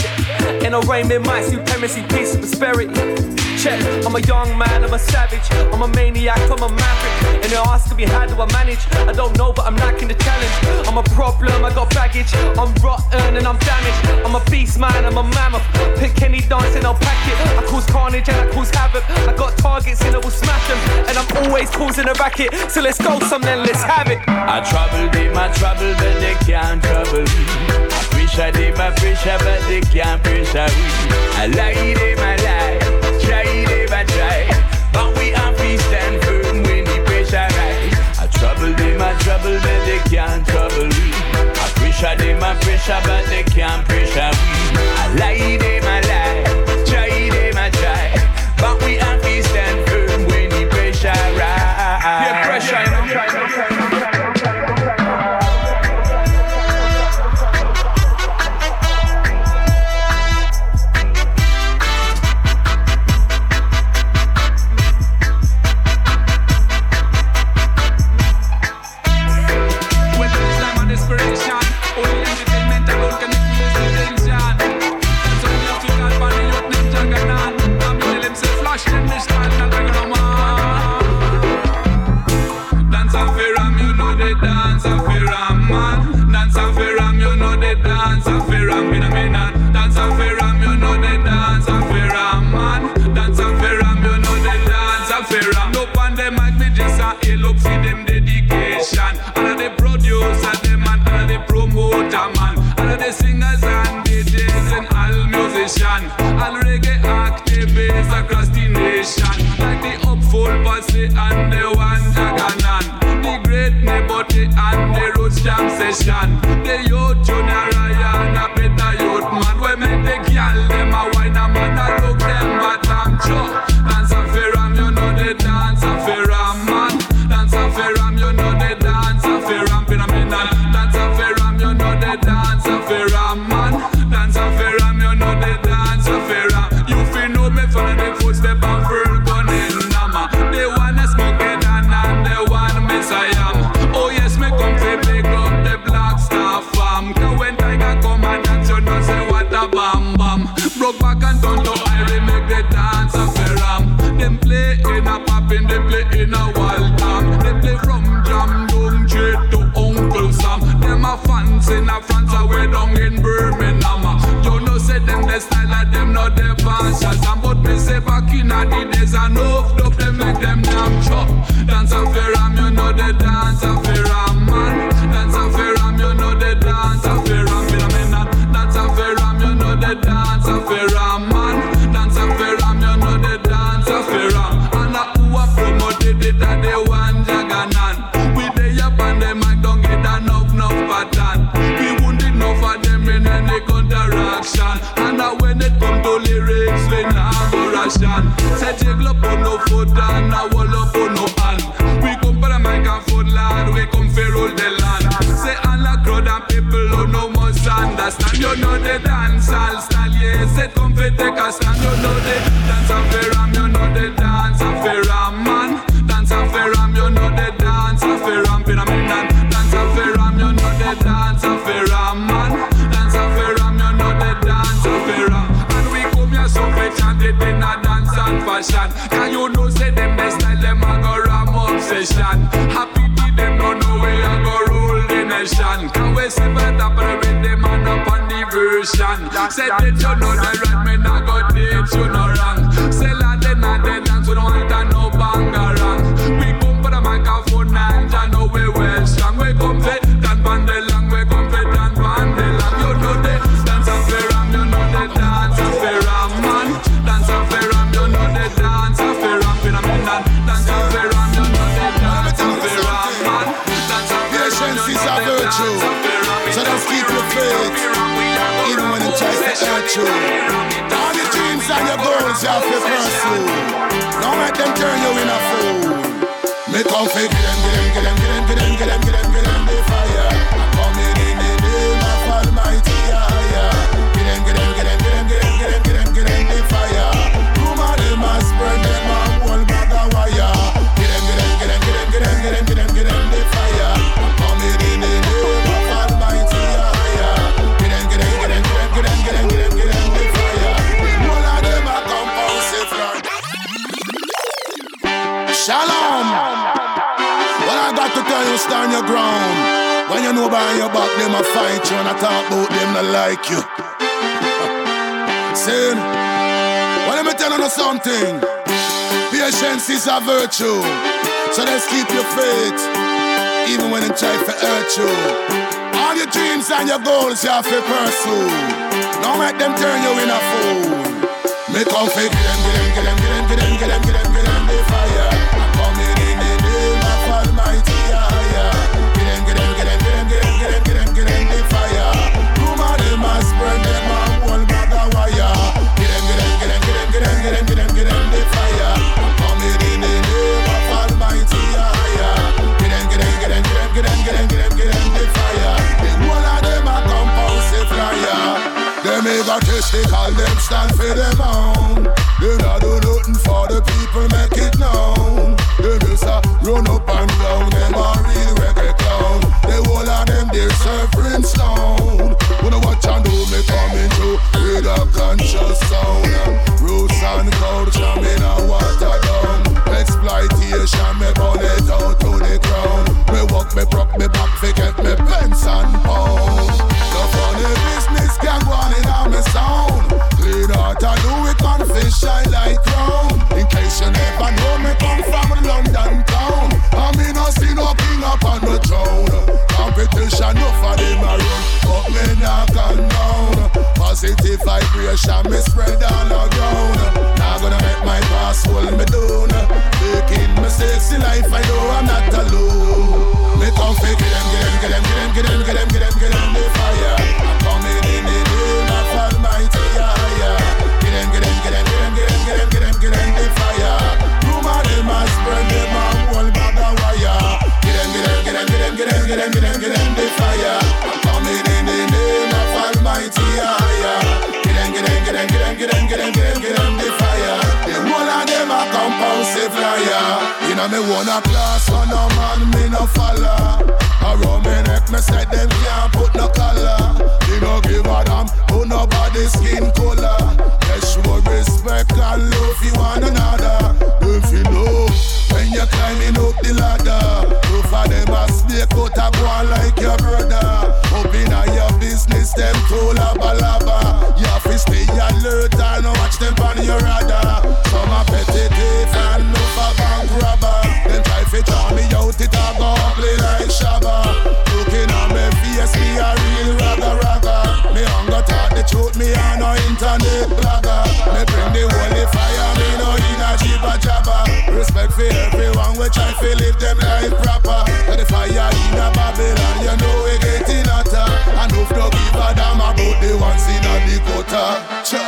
And I reign in my supremacy, peace and prosperity. Check, I'm a young man, I'm a savage. I'm a maniac, I'm a maverick. And they're asking me how do I manage? I don't know, but I'm lacking the challenge. I'm a problem, I got baggage. I'm rotten and I'm damaged. I'm a beast man, I'm a mammoth. Pick any dance and I'll pack it. I cause carnage and I cause havoc. I got targets and I will smash them. And I'm always causing a racket. So let's go some then, let's have it. I trouble them, I trouble, but they can't trouble me. Pressure them, I pressure, but they can't pressure me. I lie them, I lie, try them, I try. But we have to stand firm when the pressure rise. I trouble them, I trouble, but they can't trouble me. I pressure them, I pressure, but they can't pressure me. I lie them, I lie, Roots Jam Session. The Youth Junior and. We come for the microphone, lad, we come for the. Say all the crowd and people no. You know the style, yes. Say come for take a stand. You know the dance and fair you know the dance the nation. Can we see better but with them and up on the version. Say that you know the right men a go date you no wrong. You. All your dreams and your goals you have to pursue. Don't let them turn you in a fool. Make them your ground. When you know behind your back, them a fight you and I talk about them not like you. Saying, well, let me tell you something. Patience is a virtue. So let's keep your faith, even when it try to hurt you. All your dreams and your goals you have to pursue. Don't make them turn you in a fool. Make them, get them, get them, get them, get them, get them, get them, Them egotistical, them stand for them own. They not do nothing for the people, make it known. Them just a run up and down, them a real reggae clown. They all of them, they suffering stone. Wanna watch and do me coming through with a conscious sound. Roots and culture, me now water down. Exploitation, me burn it out to the ground. Me walk, me broke, me back, forget me pence and pound. It shine like crown. In case you never know me come from London town. I mean I see no king up on the throne. Competition no for them a run, but me not gone down. Positive vibration me spread all flyer. Inna me wanna class, so no man me no follow. Around me neck, me say them can't put no collar. Me no give a damn who nobody skin color. Let's show respect and love for one another. If you know when you're climbing up the ladder, no for them a snake out a go like your brother. For everyone we try to live them life proper. But the fire in a Babylon, you know we getting hotter. And if no give a damn about the ones in a Dakota.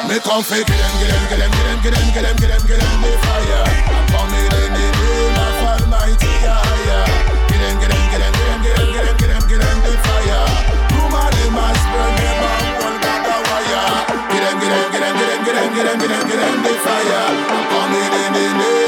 Me come for get them, get them, get them, get them, get them, get them, get them, get them the fire. I'm coming in the name of Almighty Higher. Get them, get them, get them, get them, get them, get them, get them, get them the fire. Rumor them as burn them up, run down the wire. Get them, get them, get them, get them, get them, get them, get them, get them the fire. I'm coming in the name.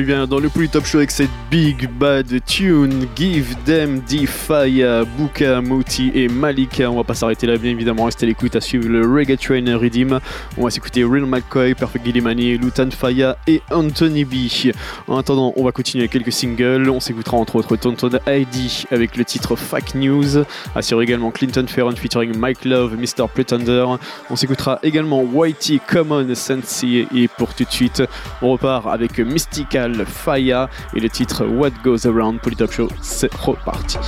Eh bien, dans le Polytop Show avec cette big bad tune, Give Them Defia, euh, Buka, Moti et Malika. On va pas s'arrêter là, bien évidemment. Restez à l'écoute à suivre le Reggae Train Redeem. On va s'écouter Real McCoy, Perfect Guillemani, Lutan Faya et Anthony B. En attendant, on va continuer avec quelques singles. On s'écoutera entre autres Tonton Heidi avec le titre Fact News. Assure également Clinton Ferron featuring Mike Love, Mr. Pretender. On s'écoutera également Whitey Common Sensei. Et pour tout de suite, on repart avec Mystical. Le Faya et le titre What Goes Around Polytop Show. C'est reparti.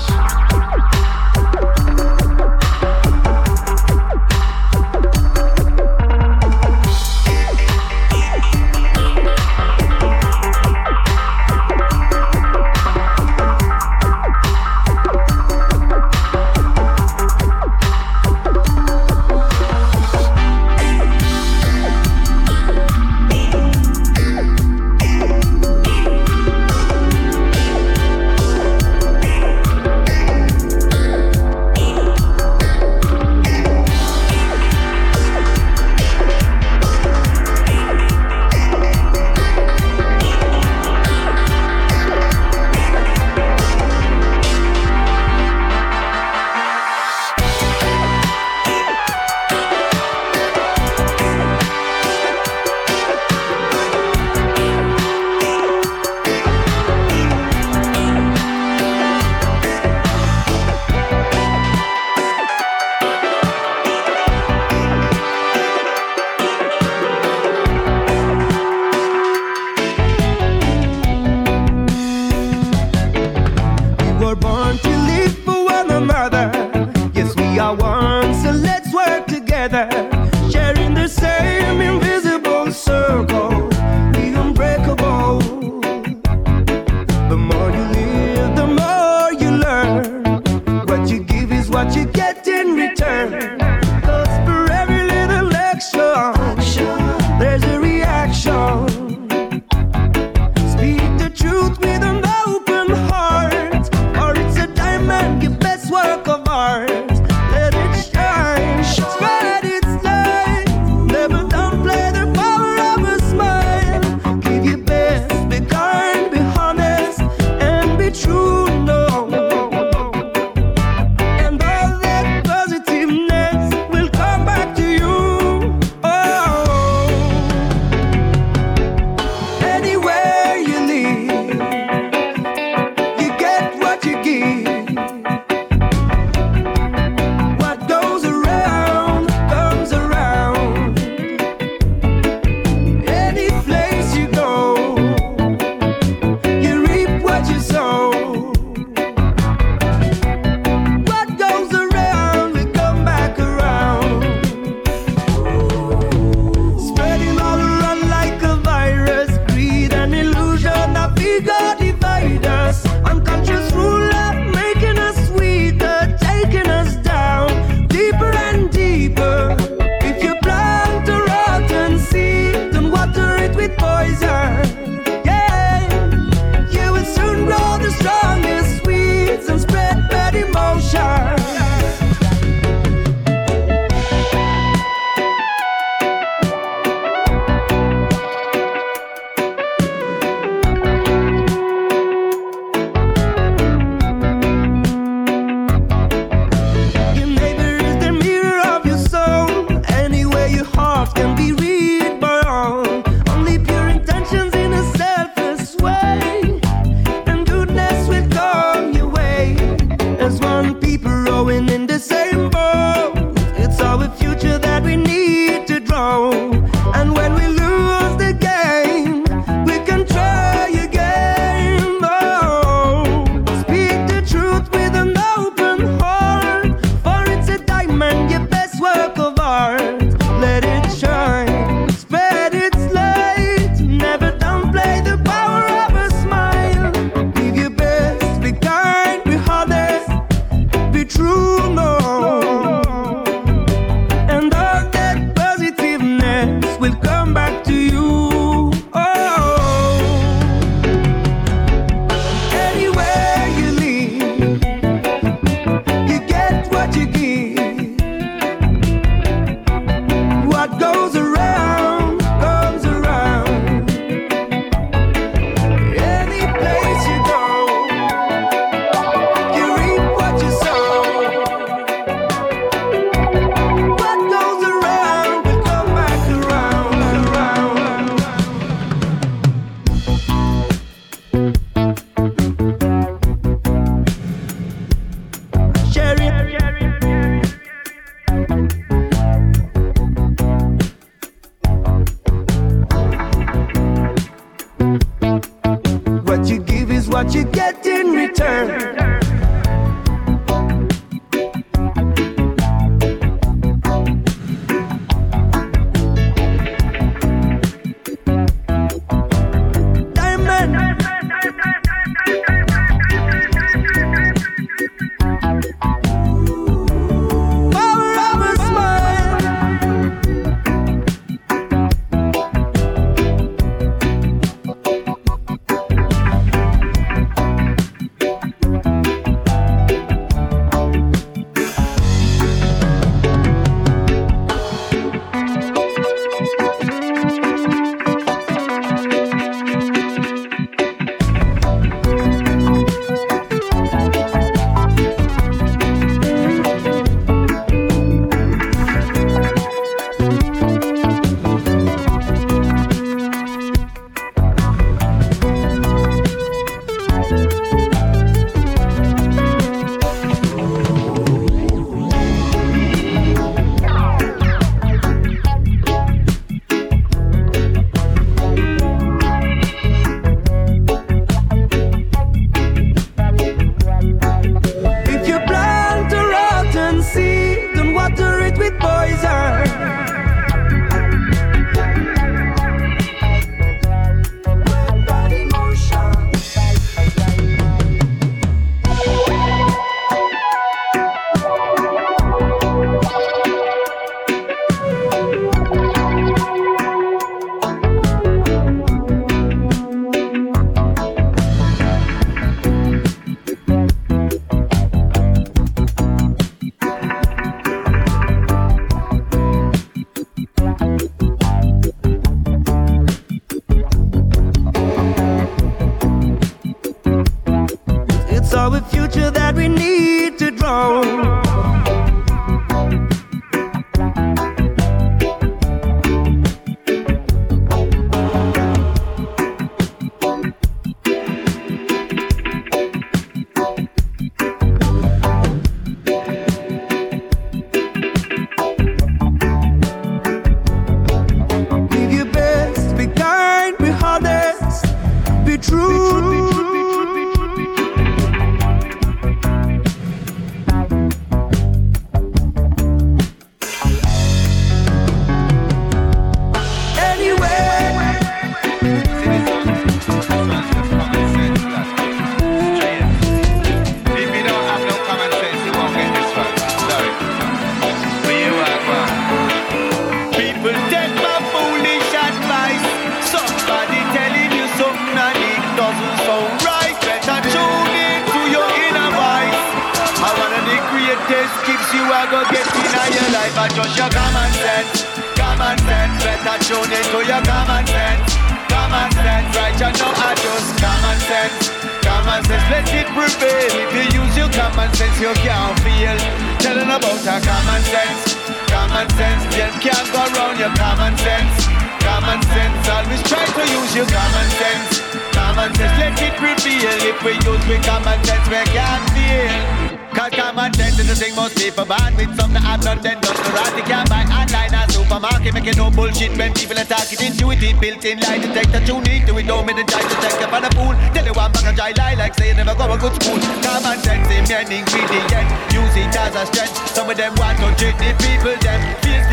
You get in your life. I just your common sense. Common sense. Better tune in to your common sense. Common sense. Right, you know I just common sense. Common sense, let it prevail. If you use your common sense, you can't feel. Telling about our common sense. Common sense, them can't go around your common sense. Common sense, always try to use your common sense. Common sense, let it prevail. If we use with common sense, we can't feel. Cause common sense is the thing most people ban with some that have not done done the right. They can't buy online or supermarket, making no bullshit when people attack it intuitive, built in lie detector. Tune into it, don't to check up on the pool. Tell you one bag of dry lie like say you never go a good school. Common sense, the many ingredient. Use it as a strength. Some of them want to treat the people, them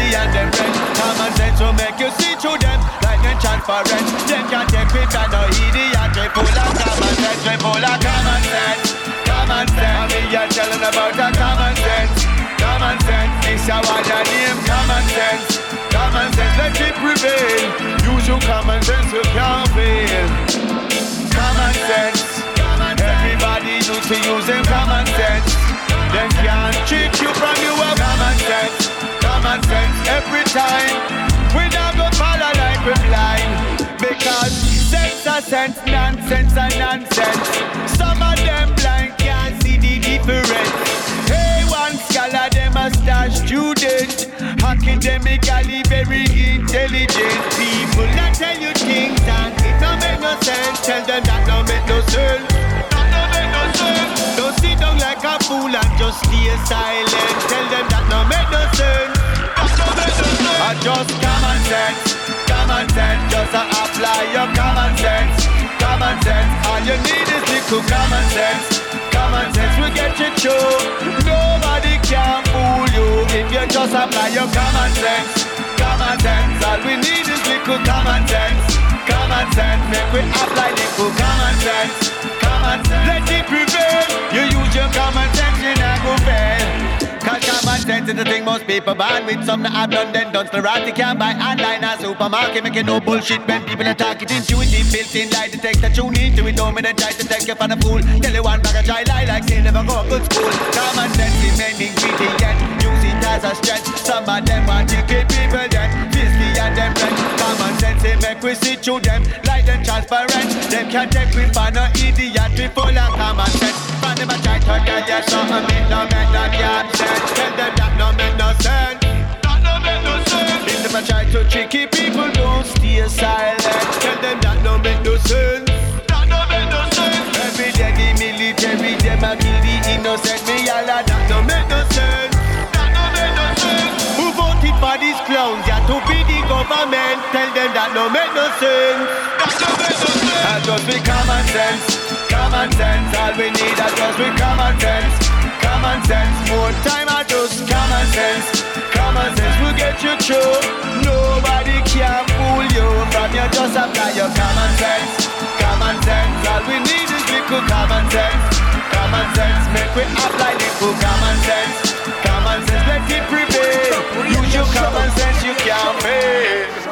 filthy and them red. Common sense will make you see through them like them transparent. Them can't take it and no idiot. They full of common sense, they full of common sense. Common sense, I mean you're telling about a common sense. Common sense, it's a what your name. Common sense, common sense, let it prevail. Use your common sense, you can't. Common sense, everybody need to use them common sense. Them can't cheat you from your common sense. Common sense every time. We not go follow like we blind. Because sense a sense, nonsense a nonsense. Some of them blind can't see the difference. Hey, one scholar, them a star student. Academically very intelligent people. That tell you things and it don't make no sense. Tell them that don't make no sense. Don't make no sense. Don't sit down like a fool and just stay silent. Tell them that don't make no sense. Just common sense. Common sense. Just a apply your common sense. Common sense. All you need is little common sense. Common sense will get you through. Nobody can fool you if you just apply your common sense. Common sense, all we need is little common sense. Common sense, make we apply little common sense. Common sense, let it prevail. You use your common sense, you not go fail. Sense is the thing most people ban with. Some that have done then done. Starati can buy online at supermarket. Making no bullshit when people attack it. Intuitive Built in lie detector tune into it then try to take you for the fool. Tell you one bag of dry lie like say never go good school. Common sense is main ingredient Use it as a strength Some of them want to kill people then Fiercely and them rent Common sense they make we see through them. Like them transparent. Them can't take we for no idiot. We full of common sense. But them a try to tell you something It no make no damn sense. Tell them that no make no sense. That If them try to tricky people Don't stay silent. Tell them that no make no sense need is just be common sense Common sense. More time I just common sense Common sense will get you through. Nobody can fool you From you just apply your common sense Common sense. All we need is little common sense Common sense. Make we apply little common sense Common sense. Let it prevail. Use your common sense you can't fail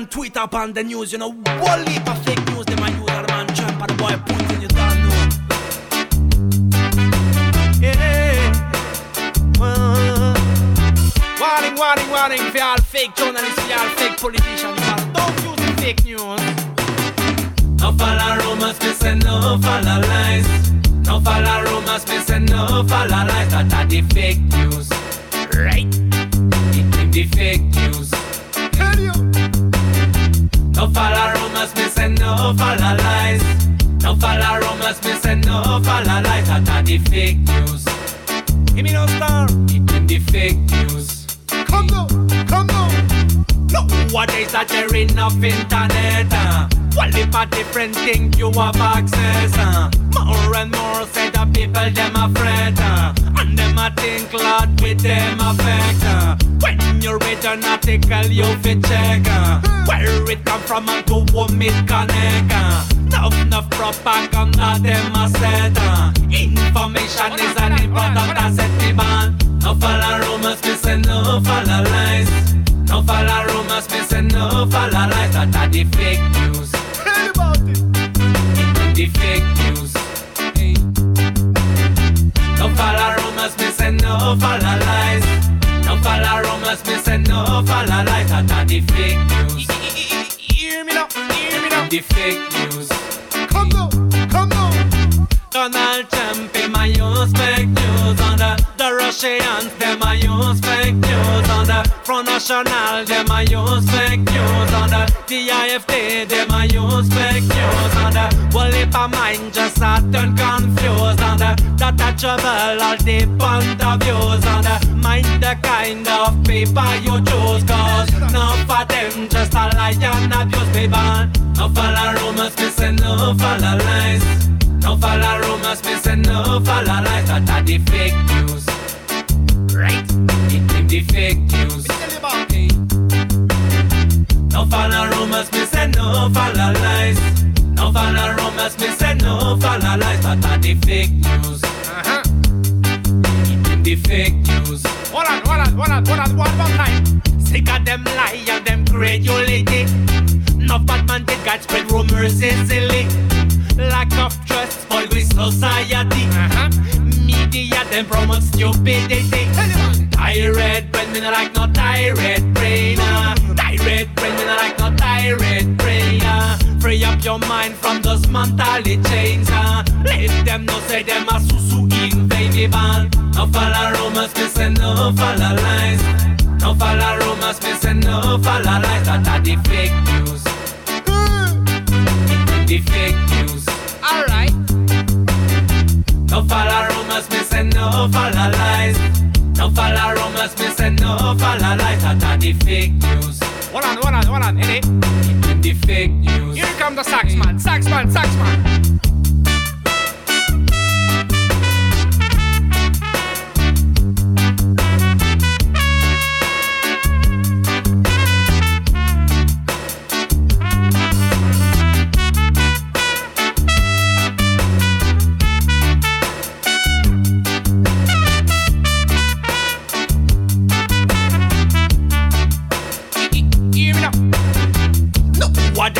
on Twitter, up on the news, you know, I don't want homemade safety, them a use fake news And uh, well, if a mind just a turn confused And uh, that a trouble all deep society. Uh-huh. Media them promote stupidity. Tired brain, me not like no tired brainer. Uh. Tired brain, me not like no tired brainer. Free up your mind from those mentally chains. Uh. Let them know say them a susu in baby band. No follow rumors, me say no follow lies. No follow rumors, me say no follow lies. That are the fake news. Hmm. The fake news. Alright. No all rumors, me say enough all lies. No all rumors, me say enough all lies. That are the fake news. Hold on, hold on, hold on, in it. The fake news. Here come the sax man, sax man, sax man.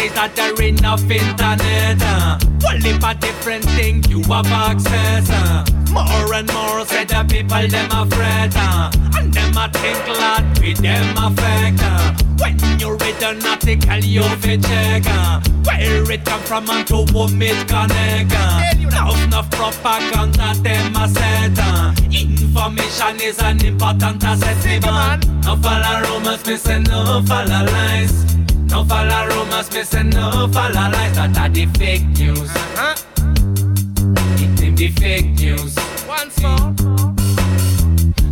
Nowadays that there enough internet. Uh. One heap of different thing you have access. Uh. More and more say the people them afraid. Uh. And them a think lot with them affect. Uh. When you read an article you fi check. Uh. Where it come from and to whom it connect. Uh. Enough, enough propaganda them a set. Uh. Information is an important asset, man. No follow rumors, me say no follow lies. No follow rumors, me say no follow lies. That are the fake news. Uh-huh. It them the fake news. Once more.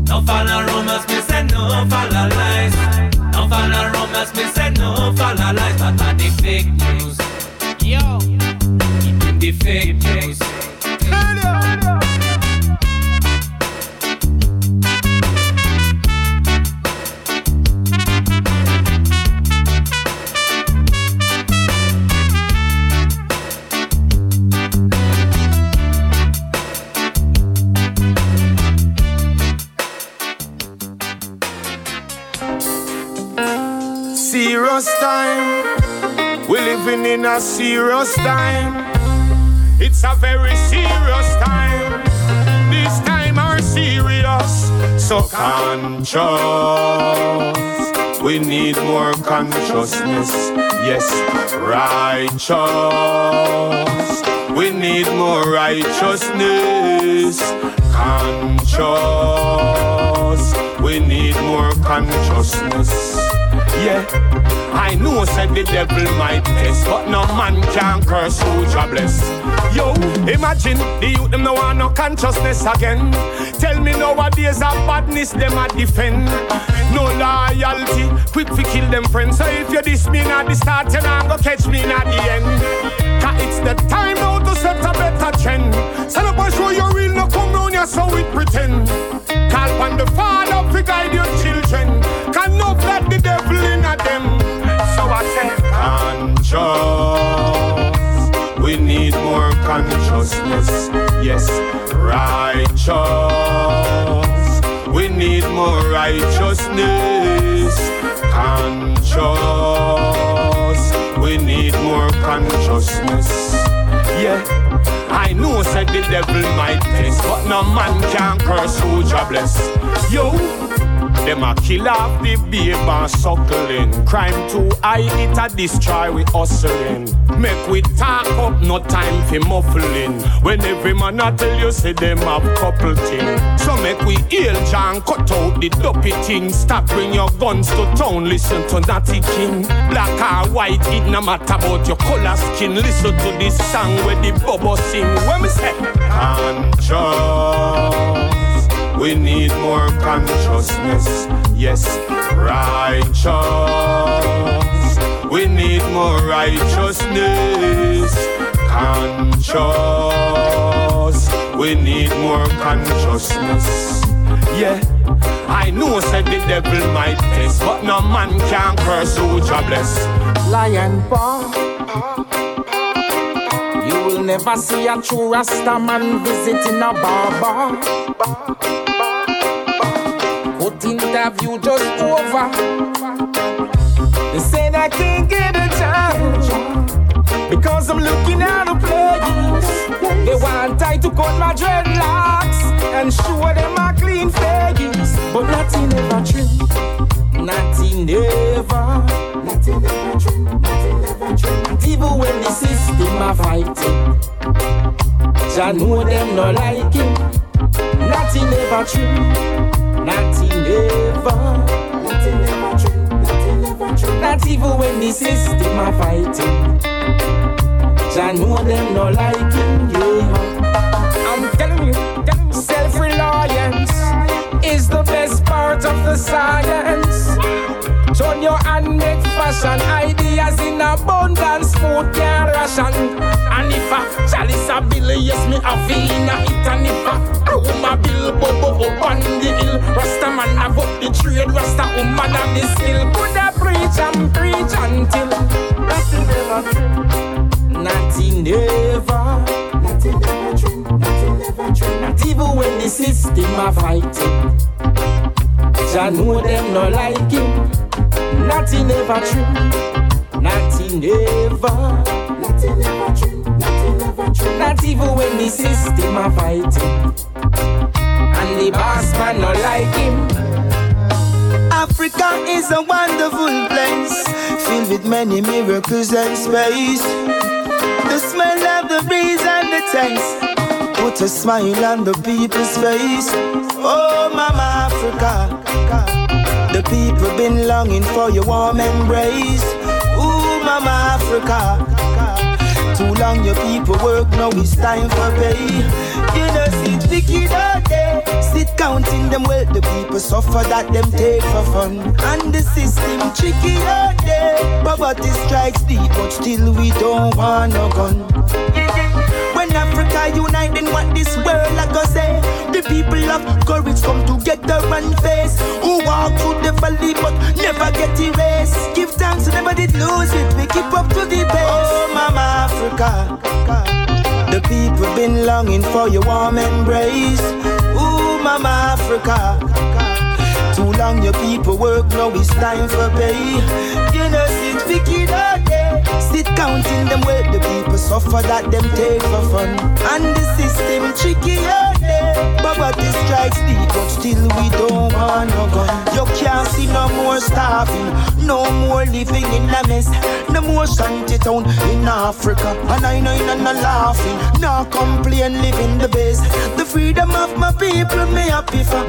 No follow rumors, me say no follow lies. No follow rumors, me say no follow lies. That are the fake news. Yo. It them the fake news. Serious time. We're living in a serious time. It's a very serious time. This time are serious. So conscious. We need more consciousness. Yes, righteous. We need more righteousness. Conscious. We need more consciousness. Yeah, I know said the devil might test, but no man can curse who Jah bless. Yo, imagine the youth them no want no consciousness again. Tell me nowadays a badness them a defend. No loyalty, quick fi kill them friends. So if you diss me at the start, you not go catch me at the end. Cause it's the time now to set a better trend. Stand up and show you real, no come round here so we pretend. Call on the Father to guide your children. Conscious. We need more consciousness. Yes, righteous. We need more righteousness. Conscious. We need more consciousness. Yeah. I know said the devil might test, but no man can curse who Jah bless. Yo, them a kill off the babe and suckling. Crime too high, it a destroy we hustling. Make we talk up, no time for muffling. When every man a tell you say them have couple thing. So make we heal John, cut out the dopey thing. Stop bring your guns to town, listen to Natty King. Black or white, it no matter about your color skin. Listen to this song where the bubble sing. When say, conscious. We need more consciousness. Yes, righteous. We need more righteousness. Conscious. We need more consciousness. Yeah. I know said the devil might test, but no man can curse who bless. Lion paw. Never see a true Rasta man visiting a barber. Good interview just over. They said I can't get a chance because I'm looking at a place. They want I to cut my dreadlocks and show them a clean face, but nothing ever true. Nothing ever. Nothing ever true. Nothing even when the system are fighting. Jah know them no like him. Nothing ever true. Nothing ever. Nothing ever true. Nothing ever true. Not even when the system are fighting. Jah know them no like him. Yeah. I'm telling you, self-reliance is the best part of the science. Turn your hand, make fashion ideas in abundance. Food can ration. And if a chalice a bill, yes, me a vina it. And if a room a bill, bubble up on the hill. Rasta man have up the trade, Rasta woman have the skill. Could I preach and preach until nothing ever true. Nothing ever. Nothing ever true. Nothing ever true. Not even when the system are fighting. Jah know them no like him. Nothing ever true. Nothing never. Not even when the system are fighting. And the boss man not like him. Africa is a wonderful place, filled with many miracles and space. The smell of the breeze and the taste put a smile on the people's face. Oh, Mama Africa, the people been longing for your warm embrace. Ooh, Mama Africa, too long your people work, now it's time for pay. You know, sit wicked all day, sit counting them wealth. The people suffer that them take for fun, and the system tricky all day. Poverty strikes deep, but still we don't want no gun. When Africa unite, then what this world I say? The people of courage come together and face. Who walk through the valley but never get erased. Give thanks, we never did lose it. We keep up to the pace. Oh, Mama Africa, the people been longing for your warm embrace. Ooh, Mama Africa. Too long your people work, now it's time for pay. You know, sit wicked all day. Sit counting them where the people suffer that them take for fun. And the system tricky all day. Poverty strikes deep, but still we don't want no gun. You can't see no more starving, no more living in a mess. No more shanty town in Africa. And I know you're not laughing, no complain, living the best. The freedom of my people, me happy for.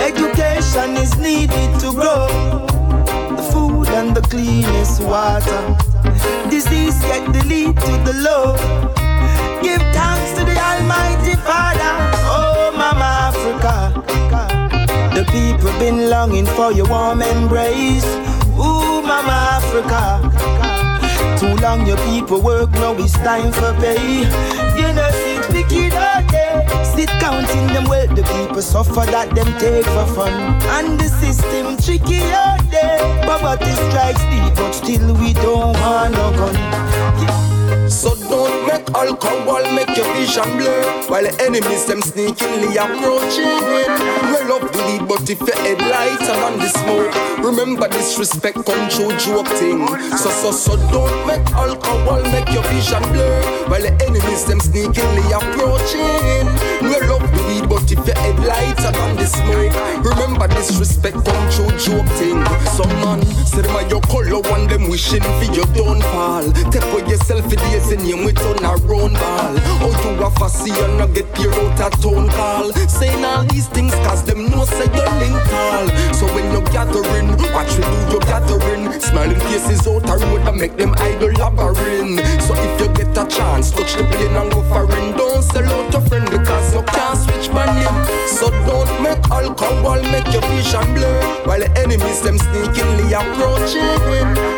Education is needed to grow. The food and the cleanest water. Disease get to the low. Give thanks to the Almighty Father. Oh, Mama Africa. The people been longing for your warm embrace. Ooh, Mama Africa. Too long your people work, now it's time for pay. You know, sit wicked all day. Sit counting them well, the people suffer that them take for fun. And the system tricky all day. Poverty strikes deep, but still we don't want no gun. So don't make alcohol make your vision blur. While the enemies them sneakily approaching Well up the lead but if your headlights are on the smoke Remember disrespect come true joke thing. So so so don't make alcohol make your vision blur. While the enemies them sneakily approaching Well up if your headlights are on the smoke. Remember disrespect come true joke thing Some man say them your color one them wishing for your downfall Take away yourself for days in you with on a round ball. How you a fussy and not get your out a tone call. Saying all these things cause them know say you're linked tall So when you're gathering, watch we do your gathering. Smiling faces out a road and make them idle labyrinth. So if you get a chance, touch the plane and go foreign. Don't sell out your friend because you can't switch my name. So don't make alcohol make your vision blur. While the enemies them sneakily approaching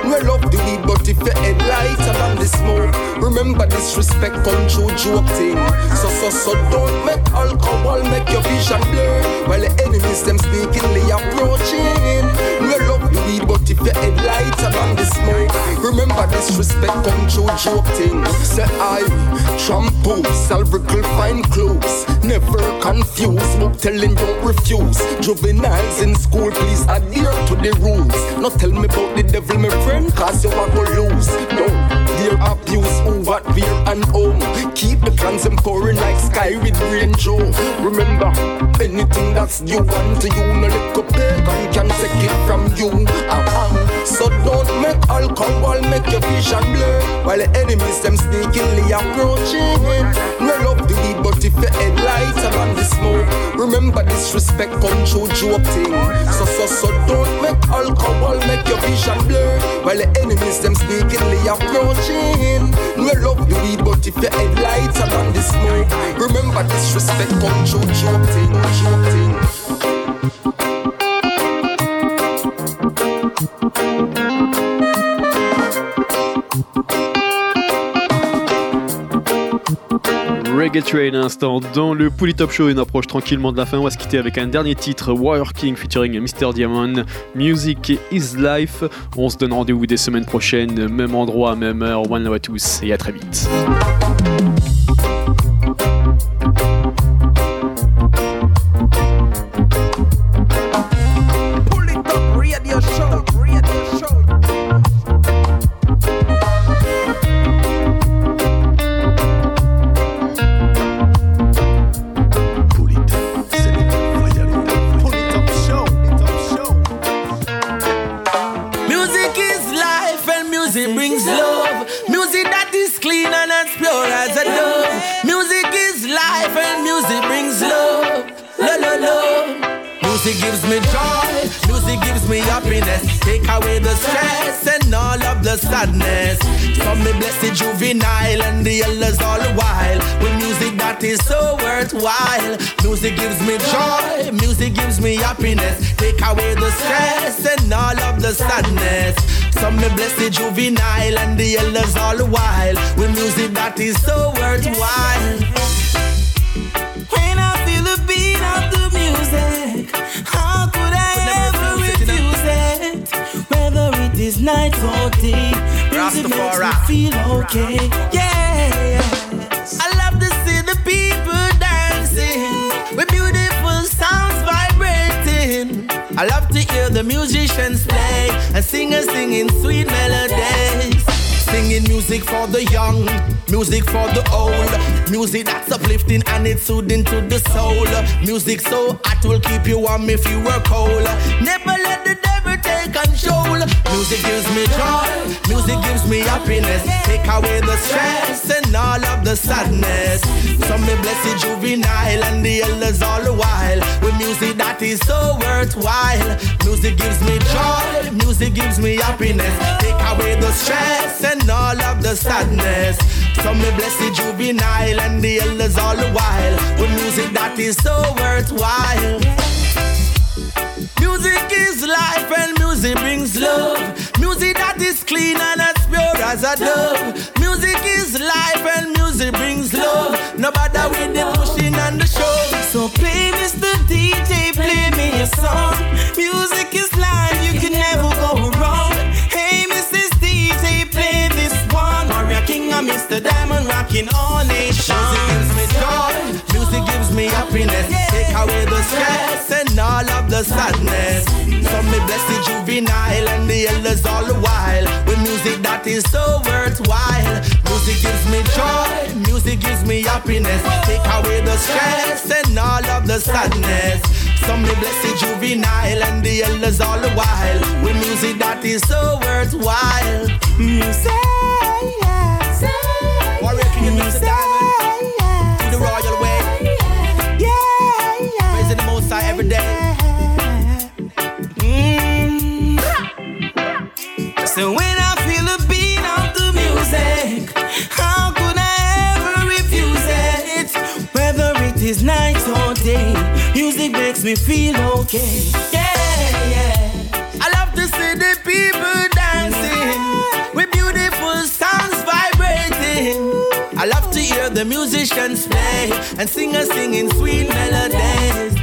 Well up the weed but if your headlights are on the smoke Remember disrespect come true joke thing. So so so don't make alcohol make your vision blur. While the enemies them sneakily approaching up the weed but if your headlights are on the smoke Remember disrespect come true joke thing. Say I shampoo, salvical fine clothes. Never confuse, book telling don't refuse. Juveniles in school please adhere to the rules. Not tell me about the devil my friend cause you are gonna lose. No, their abuse over fear and home Keep the them pouring like sky with rain Joe. Remember, anything that's you want to you No little pagan can take it from you. Uh-uh. So don't make alcohol make your vision blur While the enemies them sneakily approaching. Roll up the but if your headlights are on the smoke Remember disrespect come true joke thing. So so so don't make alcohol make your vision blur While the enemies them sneakily approaching. No love the weed but if your headlights are on the smoke Remember disrespect come true joke thing Joke thing Reggae Train à l'instant dans le Pouli Top Show, une approche tranquillement de la fin. On va se quitter avec un dernier titre, Warrior King featuring Mr. Diamond, Music is Life. On se donne rendez-vous des semaines prochaines, même endroit, même heure. One love à tous et à très vite. Happiness. Take away the stress and all of the sadness. From me blessed juvenile and the elders all the while. With music that is so worthwhile. Music gives me joy, music gives me happiness. Take away the stress and all of the sadness. Some me blessed juvenile and the elders all the while. With music that is so worthwhile. When I feel the beat of the music, I night or day, music makes me feel okay. Yeah, I love to see the people dancing with beautiful sounds vibrating. I love to hear the musicians play and singers singing sweet melodies. Singing music for the young, music for the old, music that's uplifting and it's soothing to the soul. Music so hot will keep you warm if you were cold. Never let the control. Music gives me joy, music gives me happiness. Take away the stress and all of the sadness. Some me the juvenile and the elders all the while. With music that is so worthwhile. Music gives me joy, music gives me happiness. Take away the stress and all of the sadness. Some me the juvenile and the elders all the while. With music that is so worthwhile. Music is life and music brings love. Music that is clean and as pure as a dove. Music is life and music brings love. No bother with the pushing and the shove. So play Mr. DJ, play me a song. Music is life, you can never go wrong. Hey, Mrs. DJ, play this one. Warrior King and Mr. Diamond rocking all nations. Music gives me joy, me happiness. Take away the stress and all of the sadness. Some me blessed juvenile and the elders all the while. With music that is so worthwhile. Music gives me joy, music gives me happiness. Take away the stress and all of the sadness. Some me blessed juvenile and the elders all the while. With music that is so worthwhile. Mm, music. Warrior King and Mr. most high. So when I feel the beat of the music, how could I ever refuse it? Whether it is night or day, music makes me feel okay. Yeah, yeah. I love to see the people dancing with beautiful sounds vibrating. I love to hear the musicians play and singers singing sweet melodies.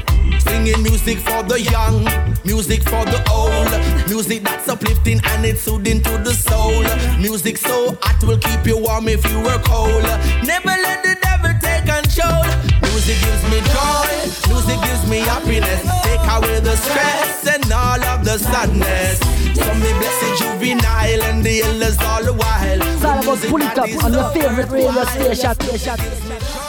Singing music for the young, music for the old, music that's uplifting and it's soothing to the soul. Music so hot will keep you warm if you were cold. Never let the devil take control. Music gives me joy, music gives me happiness. Take away the stress and all of the sadness. Some me blessed juvenile and the elders all the while. It's all about pull it up on your favorite radio station.